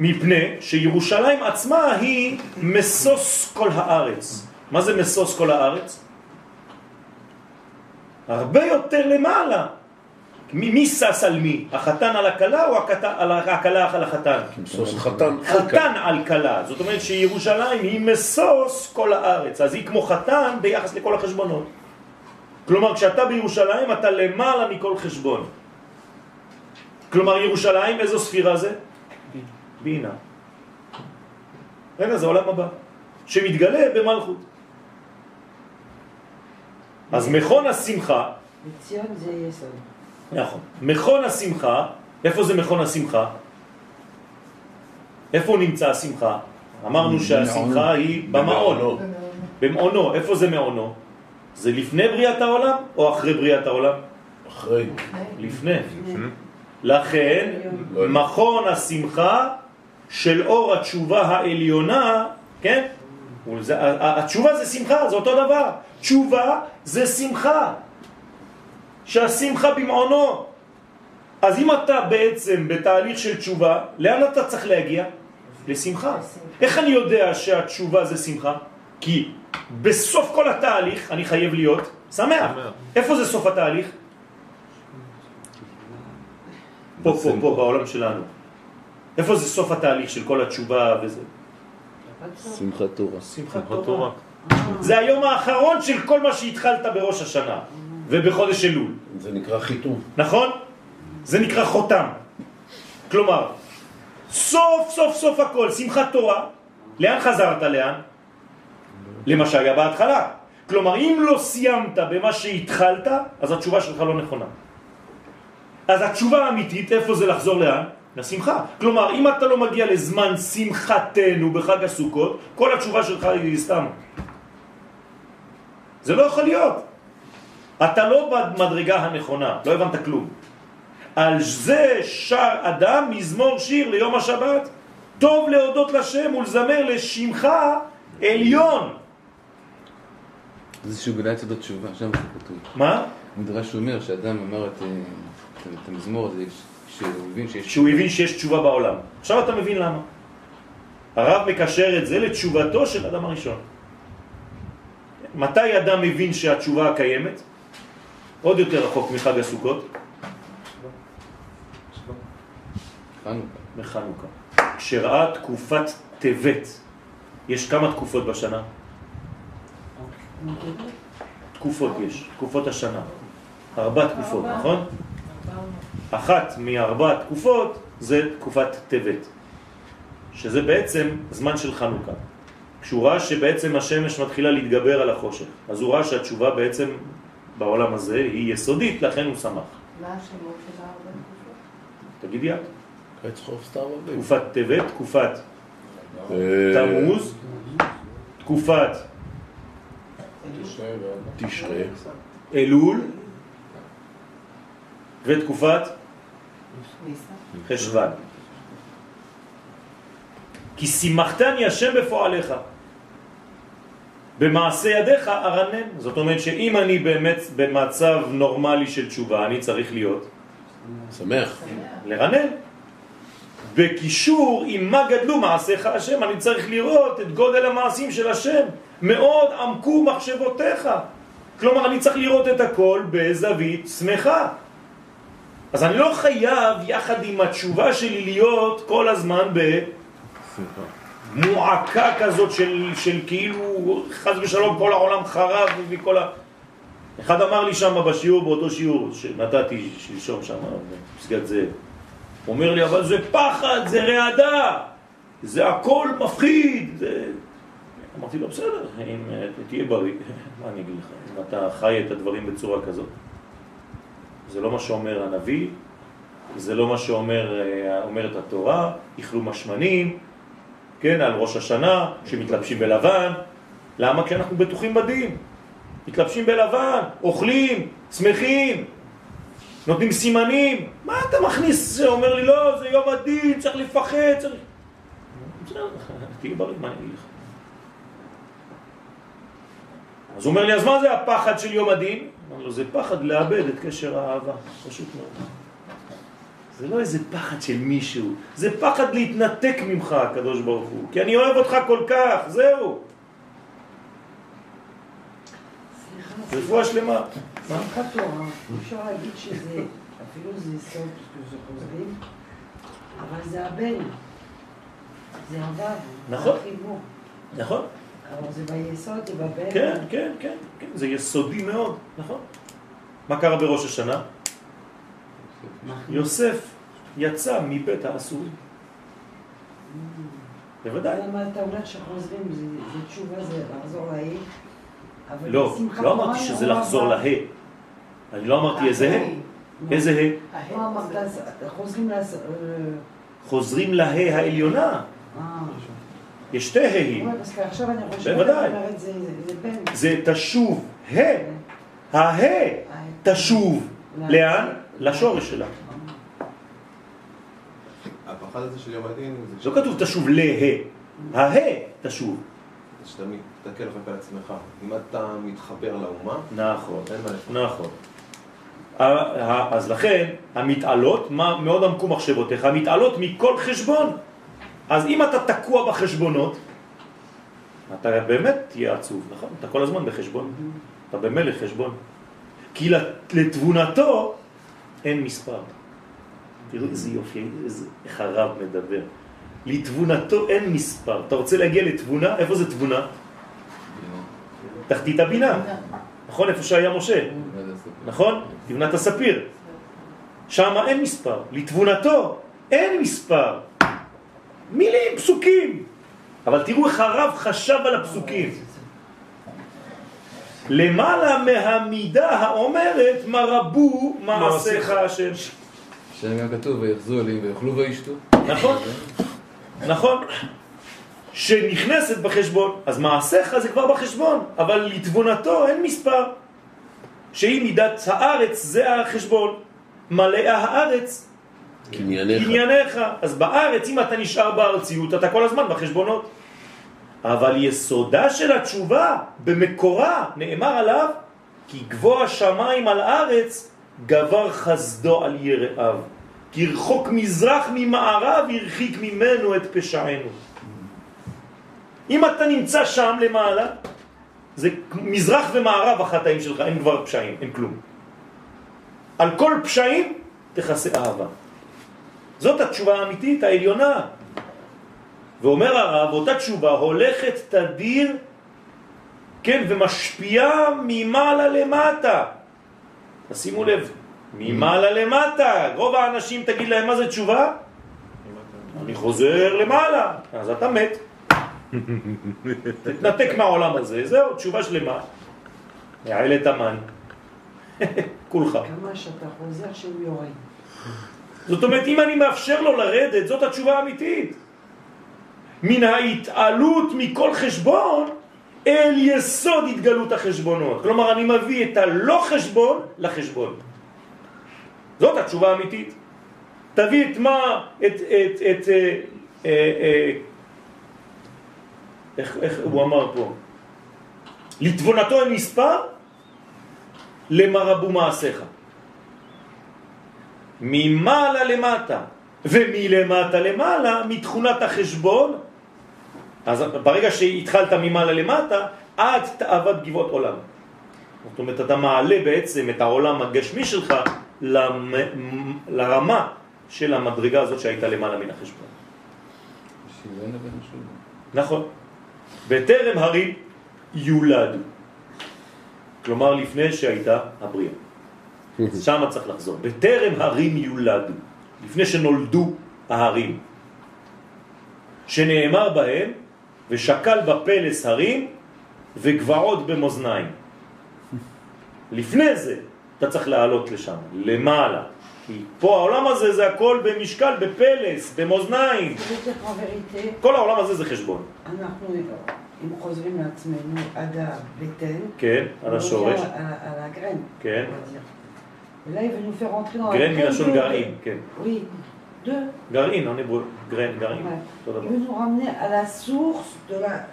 מפני שירושלים עצמה היא מסוס כל הארץ. מה זה מסוס כל הארץ? הרבה יותר למעלה מי, מי שש על מי? החתן על הכלה או על הכלה על החתן? סוס חתן. חתן על כלה, זאת אומרת שירושלים היא משוש כל הארץ, אז היא כמו חתן ביחס לכל החשבונות. כלומר, כשאתה בירושלים אתה למעלה מכל חשבון. כלומר, ירושלים, איזו ספירה זה? בינה. רגע, זה עולם הבא, שמתגלה במלכות. אז מכון השמחה, בציון זה יסוד. נכון, מכון השמחה, איפה זה מכון השמחה? איפה נמצא השמחה? אמרנו שהשמחה היא במעון, במעונו. איפה זה מעונו? זה לפני בריאת העולם או אחרי בריאת העולם? אחרי. לפני. לכן, מכון השמחה של אור התשובה העליונה, כן? ה- התשובה זה שמחה, זה אותו דבר. תשובה זה שמחה. שהשמחה במעונו. אז אם אתה בעצם בתהליך של תשובה, לאן אתה צריך להגיע? לשמחה. איך אני יודע שהתשובה זה שמחה? כי בסוף כל התהליך אני חייב להיות שמח. איפה זה סוף התהליך? פה, פה, פה, בעולם שלנו. איפה זה סוף התהליך של כל התשובה וזה? שמחת תורה. שמחת תורה. זה היום האחרון של כל מה שהתחלת בראש השנה ובחודש אלול, זה נקרא חיתום. נכון? זה נקרא חותם. כלומר, סוף סוף סוף הכל, שמחת תורה, לאן חזרת לאן? למה שהיה בהתחלה. כלומר, אם לא סיימת במה שהתחלת, אז התשובה שלך לא נכונה. אז התשובה האמיתית, איפה זה לחזור לאן? לשמחה. כלומר, אם אתה לא מגיע לזמן שמחתנו בחג הסוכות, כל התשובה שלך היא סתם. זה לא יכול להיות. אתה לא במדרגה הנכונה, לא הבנת כלום. על זה שר אדם מזמור שיר ליום השבת. טוב להודות לשם ולזמר לשמך עליון. זה שהוא גילה את יסוד התשובה, שם זה כתוב. מה? מדרש אומר שאדם אמר את, אה, את- המזמור הזה כשהוא הבין שיש... שהוא הבין שיש תשובה בעולם. עכשיו אתה מבין למה. הרב מקשר את זה לתשובתו של אדם הראשון. מתי אדם מבין שהתשובה קיימת? עוד יותר רחוק מחג הסוכות, חנוכה. בחנוכה. כשראה תקופת טבת. יש כמה תקופות בשנה? תקופות יש, תקופות השנה. ארבע תקופות. נכון? אחת מארבע תקופות זה תקופת טבת, שזה בעצם זמן של חנוכה. כשהוא ראה שבעצם השמש מתחילה להתגבר על החושך, אז הוא ראה שהתשובה בעצם בעולם הזה היא יסודית, לכן הוא שמח. מה השמות של הארבע תקופות? תגידי את. תקופת טבת, תקופת אה, תמוז, תקופת תשרה. אלול ותקופת חשוון. כי שימחתני השם בפועליך. במעשה ידיך ארנן. זאת אומרת שאם אני באמת במצב נורמלי של תשובה, אני צריך להיות שמח. לרנן. בקישור עם מה גדלו מעשיך השם, אני צריך לראות את גודל המעשים של השם. מאוד עמקו מחשבותיך. כלומר, אני צריך לראות את הכל בזווית שמחה. אז אני לא חייב יחד עם התשובה שלי להיות כל הזמן שמחה. במועקה כזאת של, של כאילו חס ושלום כל העולם חרב וכל ה... אחד אמר לי שם בשיעור, באותו שיעור שנתתי שלשום שם בפסגת זאב, אומר לי, אבל זה פחד, זה רעדה, זה הכל מפחיד. זה... אמרתי לו, בסדר, אם אה, תהיה בריא, מה אני אגיד לך, אם אתה חי את הדברים בצורה כזאת. זה לא מה שאומר הנביא, זה לא מה שאומר אה, התורה, איכלו משמנים, כן, על ראש השנה, שמתלבשים בלבן. למה? כשאנחנו בטוחים בדין. מתלבשים בלבן, אוכלים, שמחים, נותנים סימנים. מה אתה מכניס? זה אומר לי, לא, זה יום הדין, צריך לפחד, צריך... בסדר, תהיה בריא, מה אני אגיד לך? אז הוא אומר לי, אז מה זה הפחד של יום הדין? אמר לו, זה פחד לאבד את קשר האהבה, פשוט מאוד. זה לא איזה פחד של מישהו, זה פחד להתנתק ממך, הקדוש ברוך הוא, כי אני אוהב אותך כל כך, זהו. רפואה שלמה. מה? שמחת תורה, אפשר להגיד שזה אפילו זה סוד שחוזרים, אבל זה הבן. זה הוו. נכון. זה. נכון? אבל זה ביסוד, זה בבן. כן, כן, כן, כן, זה יסודי מאוד, נכון. מה קרה בראש השנה? יוסף יצא מבית האסורים. בוודאי. למה אתה אומר שחוזרים, זה תשובה, זה לחזור להיא? לא, לא אמרתי שזה לחזור. לה. אני לא אמרתי איזה ה. איזה ה? חוזרים. אה, לה העליונה. אה. יש שתי ה'ים. בוודאי. זה תשוב ה. הה תשוב. לאן? לשורש שלה. הפחד הזה של יום הדין זה לא כתוב תשוב לה. הה תשוב. זה שאתה אחר כך על עצמך. אם אתה מתחבר לאומה, נכון. נכון. אז לכן, המתעלות, מה מאוד עמקו מחשבותיך, המתעלות מכל חשבון. אז אם אתה תקוע בחשבונות, אתה באמת תהיה עצוב, נכון? אתה כל הזמן בחשבון. אתה במלך חשבון. כי לת- לתבונתו אין מספר. תראו איזה יופי, איזה, איך הרב מדבר. לתבונתו אין מספר. אתה רוצה להגיע לתבונה? איפה זה תבונה? תחתית הבינה. נכון? איפה שהיה משה. נכון? תבנת הספיר. שם אין מספר. לתבונתו אין מספר. מילים, פסוקים. אבל תראו איך הרב חשב על הפסוקים. למעלה מהמידה האומרת מה רבו מעשיך השם. שם גם כתוב, ויחזו אלים ויאכלו וישתו. נכון? נכון? שנכנסת בחשבון. אז מעשיך זה כבר בחשבון, אבל לתבונתו אין מספר. שהיא מידת הארץ, זה החשבון. מלאה הארץ, קנייניך. ענייניך. אז בארץ, אם אתה נשאר בארציות, אתה כל הזמן בחשבונות. אבל יסודה של התשובה, במקורה, נאמר עליו, כי גבוה שמיים על הארץ, גבר חסדו על יראיו. כי רחוק מזרח ממערב, הרחיק ממנו את פשענו. אם אתה נמצא שם למעלה, זה מזרח ומערב החטאים שלך, אין כבר פשעים, אין כלום. על כל פשעים תכסה אהבה. זאת התשובה האמיתית, העליונה. ואומר הרב, אותה תשובה הולכת תדיר, כן, ומשפיעה ממעלה למטה. תשימו לב, ממעלה למטה. רוב האנשים תגיד להם מה זה תשובה? אני חוזר למעלה, אז אתה מת. תתנתק מהעולם הזה, זהו, תשובה שלמה. יעל את המן. כולך. כמה שאתה חוזר שהוא יורד. זאת אומרת, אם אני מאפשר לו לרדת, זאת התשובה האמיתית. מן ההתעלות מכל חשבון אל יסוד התגלות החשבונות. כלומר, אני מביא את הלא חשבון לחשבון. זאת התשובה האמיתית. תביא את מה, את, את, את, אה, אה, אה, איך, איך הוא אמר פה? לתבונתו אין מספר, למה רבו מעשיך. ממעלה למטה ומלמטה למעלה, מתכונת החשבון, אז ברגע שהתחלת ממעלה למטה, עד תאוות גבעות עולם. זאת אומרת, אתה מעלה בעצם את העולם הגשמי שלך למ... לרמה של המדרגה הזאת שהייתה למעלה מן החשבון. נכון. בטרם הרים יולד. כלומר, לפני שהייתה הבריאה. שם צריך לחזור. בטרם הרים יולד. לפני שנולדו ההרים. שנאמר בהם, ושקל בפלס הרים וגבעות במאזניים. לפני זה אתה צריך לעלות לשם, למעלה. כי פה העולם הזה זה הכל במשקל, בפלס, במאזניים. חבריתי, כל העולם הזה זה חשבון. אנחנו, אם חוזרים לעצמנו עד הבטן, כן, על השורש. על הגרן. כן. là, il veut nous faire entrer dans la graine deux. גרעין, hébreu, גרן, גרעין. אותו Il veut nous ramener à la source de la...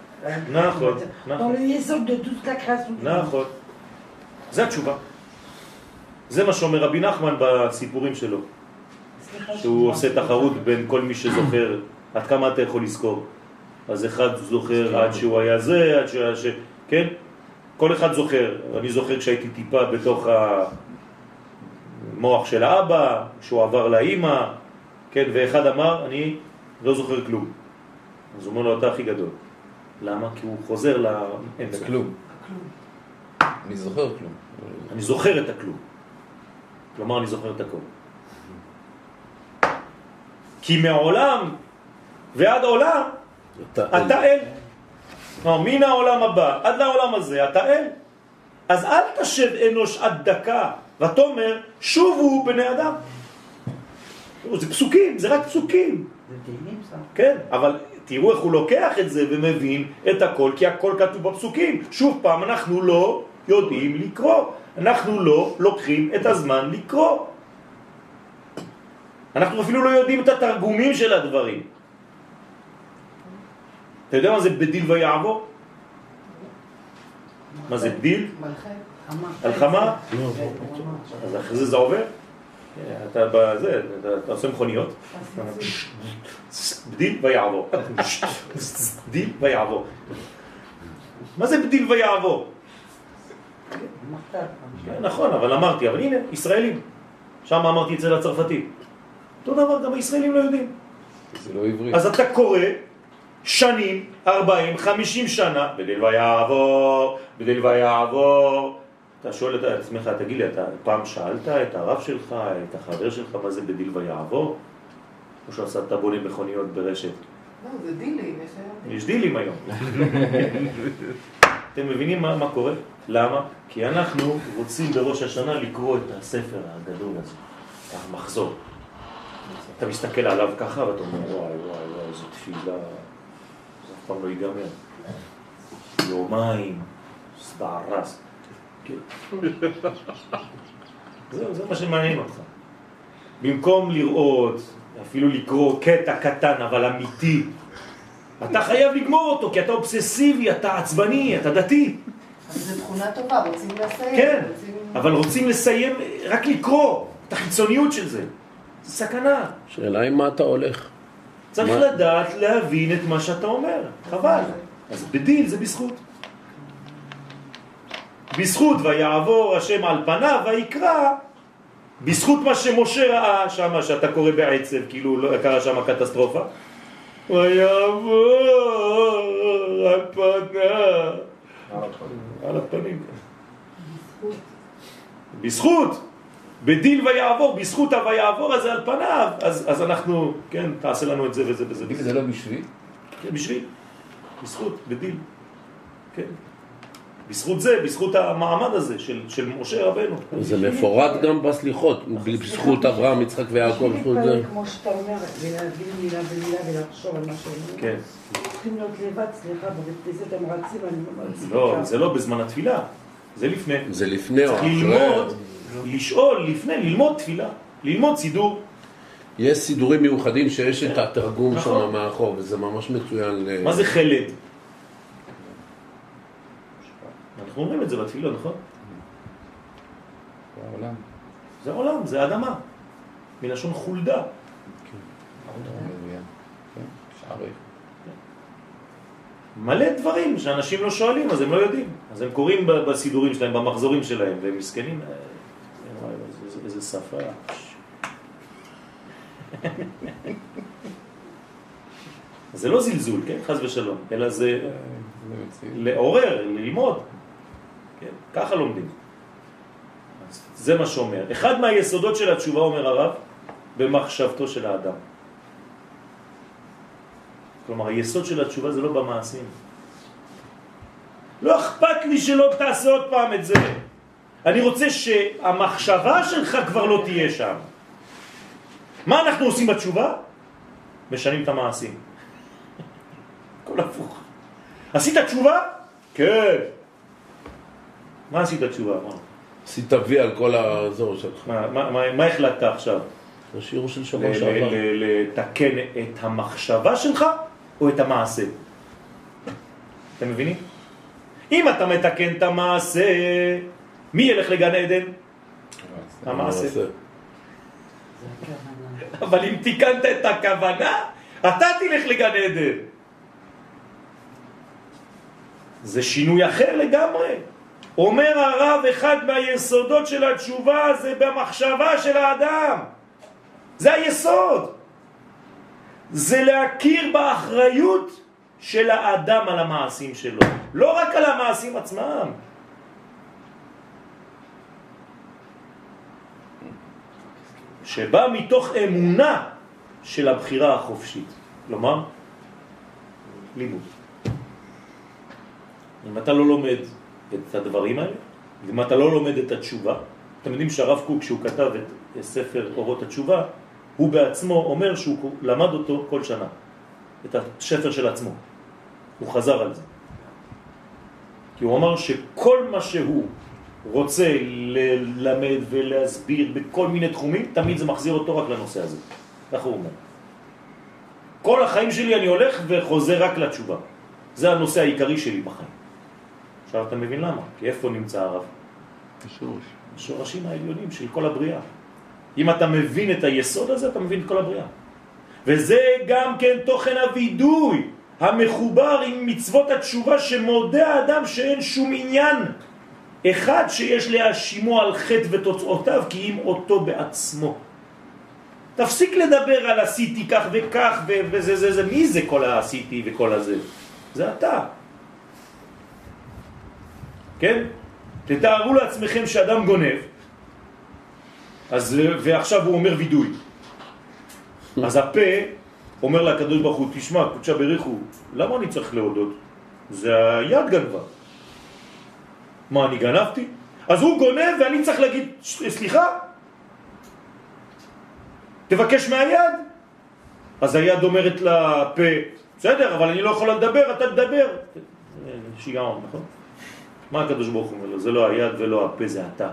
נכון, dans נכון. le yesod de toute la création. נכון. זה התשובה. זה מה שאומר רבי נחמן בסיפורים שלו, שהוא עושה. תחרות בין כל מי שזוכר, עד כמה אתה יכול לזכור. אז אחד זוכר עד שהוא היה זה, עד שהוא היה ש... כן? כל אחד זוכר. אני זוכר כשהייתי טיפה בתוך המוח של האבא, שהוא עבר לאימא, כן, ואחד אמר, אני לא זוכר כלום. אז הוא אומר לו, אתה הכי גדול. למה? כי הוא חוזר לאמצע. זה כלום. אני זוכר כלום. אני זוכר את הכלום. כלומר, אני זוכר את הכל. כי מעולם ועד עולם אתה אתה אל. כלומר, מן העולם הבא עד לעולם הזה אתה אל. אז אל תשב אנוש עד דקה, ותאמר שובו בני אדם. זה פסוקים, זה רק פסוקים. זה תהילים סתם. כן, אבל תראו איך הוא לוקח את זה ומבין את הכל, כי הכל כתוב בפסוקים. שוב פעם, אנחנו לא יודעים לקרוא. אנחנו לא לוקחים את הזמן לקרוא. אנחנו אפילו לא יודעים את התרגומים של הדברים. אתה יודע מה זה בדיל ויעבור? מה זה בדיל? מלכה. הלחמה? לא, אז אחרי זה זה עובר? אתה בזה, אתה, עושה מכוניות, בדיל ויעבור. בדיל ויעבור. מה זה בדיל ויעבור? כן, נכון, אבל אמרתי, אבל הנה, ישראלים. שם אמרתי את זה לצרפתים. אותו דבר, גם הישראלים לא יודעים. זה לא עברית. אז אתה קורא שנים, 40, 50 שנה, בדיל ויעבור, בדיל ויעבור. אתה שואל את עצמך, תגיד לי, אתה פעם שאלת את הרב שלך, את החבר שלך, מה זה בדיל ויעבור? או שעשה אתה בונה מכוניות ברשת? לא, זה דילים, יש היום. יש דילים היום. אתם מבינים מה, מה קורה? למה? כי אנחנו רוצים בראש השנה לקרוא את הספר הגדול הזה, המחזור. אתה מסתכל עליו ככה ואתה אומר, וואי, וואי, וואי, איזו תפילה, זה אף פעם לא ייגמר. יומיים, סבערס. כן. זהו, זה מה שמעניין אותך. במקום לראות, אפילו לקרוא קטע קטן אבל אמיתי, אתה חייב לגמור אותו, כי אתה אובססיבי, אתה עצבני, אתה דתי. אבל זו תכונה טובה, רוצים לסיים. כן, רוצים- אבל רוצים לסיים, רק לקרוא את החיצוניות של זה. זה סכנה. שאלה עם מה אתה הולך. צריך מה? לדעת להבין את מה שאתה אומר, חבל. אז בדין זה בזכות. בזכות ויעבור השם על פניו ויקרא, בזכות מה שמשה ראה שם, שאתה קורא בעצב, כאילו לא קרה שם קטסטרופה. ויעבור על פניו. על הפנים. בזכות. בדין ויעבור, בזכות הויעבור הזה על פניו, אז, אז אנחנו, כן, תעשה לנו את זה וזה וזה. זה לא בשביל, כן, בשביל, בזכות, בדין, כן. בזכות זה, בזכות המעמד הזה של, של משה רבנו. זה מפורט גם בסליחות, בזכות אברהם, יצחק ויעקב, בזכות זה. כמו שאתה אומר, ולהבין מילה במילה ולחשוב על מה שאומרים. כן. צריכים להיות לבד, סליחה, בבית כנסת הם רצים, אני לא מצליחה. לא, זה לא בזמן התפילה, זה לפני. זה לפני או צריך אחרי. ללמוד, לשאול לפני, ללמוד תפילה, ללמוד סידור. יש סידורים מיוחדים שיש את התרגום נכון. שם מאחור, וזה ממש מצוין. ל- מה זה חלד? אנחנו אומרים את זה בתפילה, נכון? בעולם. זה עולם, זה אדמה, מלשון חולדה. כן, שערי. מלא דברים שאנשים לא שואלים, אז הם לא יודעים. אז הם קוראים בסידורים שלהם, במחזורים שלהם, והם מסכנים. אה, וואי, איזה- שפה. זה לא זלזול, כן? חז ושלום, אלא זה זה מציאות. לעורר, ללמוד. כן? ככה לומדים. זה מה שאומר. אחד מהיסודות של התשובה, אומר הרב, במחשבתו של האדם. כלומר, היסוד של התשובה זה לא במעשים. לא אכפת לי שלא תעשה עוד פעם את זה. אני רוצה שהמחשבה שלך כבר לא תהיה שם. מה אנחנו עושים בתשובה? משנים את המעשים. הכל הפוך. עשית תשובה? כן. מה עשית תשובה? עשית וי על כל האזור שלך. מה, מה, מה, החלטת עכשיו? השיעור של שבוע שעבר. לתקן את המחשבה שלך או את המעשה? אתם מבינים? אם אתה מתקן את המעשה, מי ילך לגן עדן? המעשה. אבל אם תיקנת את הכוונה, אתה תלך לגן עדן. זה שינוי אחר לגמרי. אומר הרב, אחד מהיסודות של התשובה זה במחשבה של האדם. זה היסוד. זה להכיר באחריות של האדם על המעשים שלו, לא רק על המעשים עצמם. שבא מתוך אמונה של הבחירה החופשית. כלומר, לימוד. אם אתה לא לומד את הדברים האלה, אם אתה לא לומד את התשובה, אתם יודעים שהרב קוק, כשהוא כתב את ספר אורות התשובה, הוא בעצמו אומר שהוא למד אותו כל שנה, את השפר של עצמו. הוא חזר על זה. כי הוא אמר שכל מה שהוא רוצה ללמד ולהסביר בכל מיני תחומים, תמיד זה מחזיר אותו רק לנושא הזה. ככה הוא אומר. כל החיים שלי אני הולך וחוזר רק לתשובה. זה הנושא העיקרי שלי בחיים. עכשיו אתה מבין למה? כי איפה נמצא הרב? בשורש. השורשים העליונים של כל הבריאה. אם אתה מבין את היסוד הזה, אתה מבין את כל הבריאה. וזה גם כן תוכן הווידוי המחובר עם מצוות התשובה שמודה האדם שאין שום עניין אחד שיש להאשימו על חטא ותוצאותיו כי אם אותו בעצמו. תפסיק לדבר על עשיתי כך וכך וזה זה זה, מי זה כל העשיתי וכל הזה? זה אתה. כן? תתארו לעצמכם שאדם גונב, אז, ועכשיו הוא אומר וידוי. אז הפה אומר לקדוש ברוך הוא, תשמע, קודשה בריחו, למה אני צריך להודות? זה היד גנבה. מה, אני גנבתי? אז הוא גונב ואני צריך להגיד, סליחה? תבקש מהיד. אז היד אומרת לפה, בסדר, אבל אני לא יכולה לדבר, אתה תדבר. שיגעון, נכון? מה הקדוש ברוך הוא אומר לו? זה לא היד ולא הפה, זה אתה.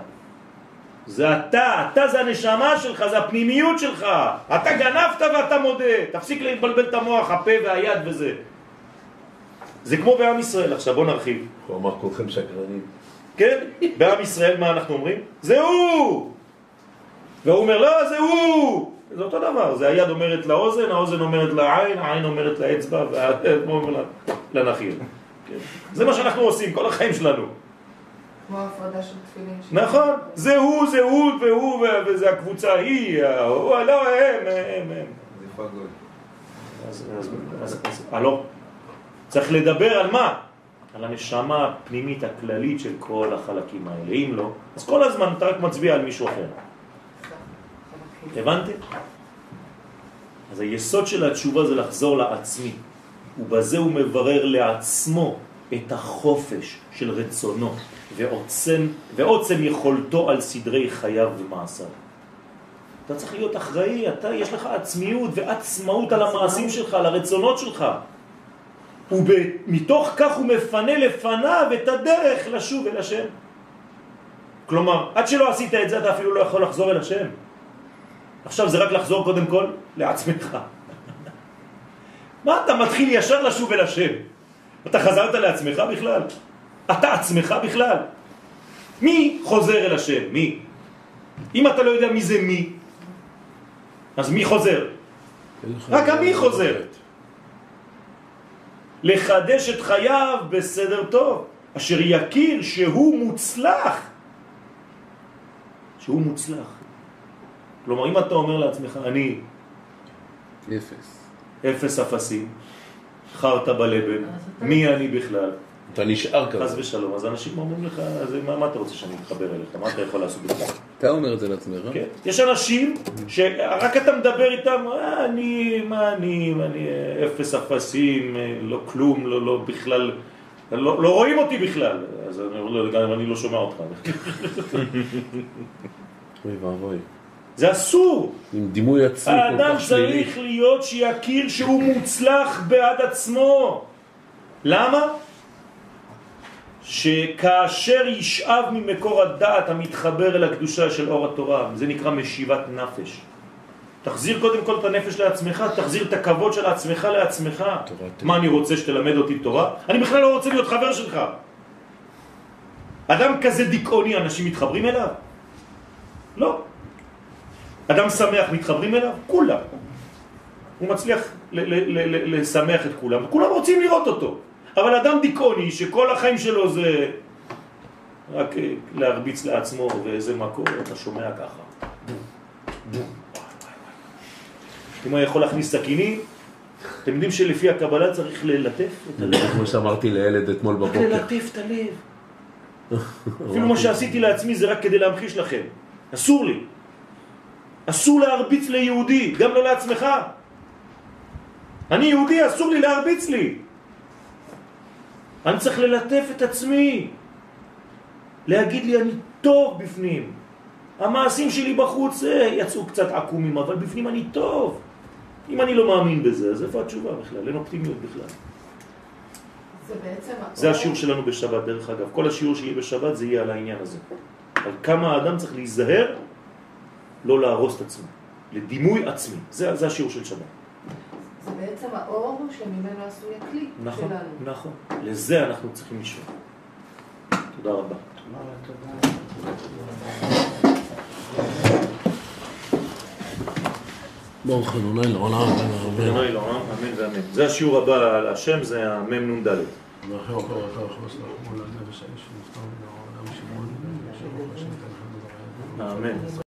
זה אתה, אתה זה הנשמה שלך, זה הפנימיות שלך. אתה גנבת ואתה מודה. תפסיק להתבלבל את המוח, הפה והיד וזה. זה כמו בעם ישראל. עכשיו בוא נרחיב. הוא אמר כולכם שקרנים. כן? בעם ישראל מה אנחנו אומרים? זה הוא! והוא אומר, לא, זה הוא! זה אותו דבר, זה היד אומרת לאוזן, האוזן אומרת לעין, העין אומרת לאצבע, והאצבע אומרת לנחיר. כן? זה מה שאנחנו עושים כל החיים שלנו. כמו הפרדה של תפילין. נכון, זה הוא, זה הוא והוא, וזה הקבוצה היא, הוא, לא, הם, הם, הם. אז, אז, הלא, צריך לדבר על מה? על הנשמה הפנימית הכללית של כל החלקים האלה. אם לא, אז כל הזמן אתה רק מצביע על מישהו אחר. הבנתם? אז היסוד של התשובה זה לחזור לעצמי, ובזה הוא מברר לעצמו את החופש של רצונו ועוצם, ועוצם יכולתו על סדרי חייו ומעשיו. אתה צריך להיות אחראי, אתה, יש לך עצמיות ועצמאות על המעשים שלך, על הרצונות שלך. ומתוך כך הוא מפנה לפניו את הדרך לשוב אל השם. כלומר, עד שלא עשית את זה אתה אפילו לא יכול לחזור אל השם. עכשיו זה רק לחזור קודם כל לעצמך. מה אתה מתחיל ישר לשוב אל השם? אתה חזרת לעצמך בכלל? אתה עצמך בכלל? מי חוזר אל השם? מי? אם אתה לא יודע מי זה מי, אז מי חוזר? רק המי חוזר. לחדש את חייו בסדר טוב, אשר יכיר שהוא מוצלח. שהוא מוצלח. כלומר, אם אתה אומר לעצמך, אני... אפס. אפס אפסים, חרת בלבן, מי אני בכלל? אתה נשאר כזה. חס ושלום, אז אנשים אומרים לך, אז מה, מה אתה רוצה שאני אתחבר אליך? מה אתה יכול לעשות בכלל? אתה אומר את זה לעצמך. כן. יש אנשים שרק אתה מדבר איתם, אה, אני, מה אני, אני אפס אפסים, לא כלום, לא, לא בכלל, לא, לא רואים אותי בכלל. אז אני אומר לו, גם אני לא שומע אותך. אוי ואבוי. זה אסור. עם דימוי עצמי כל האדם כך שלילי. צריך להיות שיכיר שהוא מוצלח בעד עצמו. למה? שכאשר ישאב ממקור הדעת המתחבר אל הקדושה של אור התורה, זה נקרא משיבת נפש. תחזיר קודם כל את הנפש לעצמך, תחזיר את הכבוד של עצמך לעצמך. מה אני רוצה שתלמד אותי תורה? אני בכלל לא רוצה להיות חבר שלך. אדם כזה דיכאוני, אנשים מתחברים אליו? לא. אדם שמח מתחברים אליו? כולם. הוא מצליח לשמח את כולם, וכולם רוצים לראות אותו. אבל אדם דיכאוני שכל החיים שלו זה רק אה, להרביץ לעצמו ואיזה מקום, אתה שומע ככה. אם הוא יכול להכניס סכינים, אתם יודעים שלפי הקבלה צריך ללטף את הלב. כמו שאמרתי לילד אתמול רק בבוקר. ללטף את הלב. אפילו מה שעשיתי לעצמי זה רק כדי להמחיש לכם. אסור לי. אסור להרביץ ליהודי, גם לא לעצמך. אני יהודי, אסור לי להרביץ לי. אני צריך ללטף את עצמי. להגיד לי, אני טוב בפנים. המעשים שלי בחוץ אה, יצאו קצת עקומים, אבל בפנים אני טוב. אם אני לא מאמין בזה, אז איפה התשובה בכלל? אין אופטימיות בכלל. זה בעצם. זה השיעור שלנו בשבת, דרך אגב. כל השיעור שיהיה בשבת זה יהיה על העניין הזה. על כמה האדם צריך להיזהר לא להרוס את עצמו, לדימוי עצמי. זה, זה השיעור של שבת. זה בעצם האור שממנו עשוי הכלי נכון, שלנו. נכון. לזה אנחנו צריכים לשאול. תודה רבה. ברוך אדוני לעולם ולעולם. אדוני לעולם, אמן ואמן. זה השיעור הבא על השם, זה המ"נ ד'. ואחרי אוכל ואחרי אכלוס לחמו על הנפש האיש שנפטר מן העולם שמעון, אשר אוכל שנתן חמד ורעב. אמן.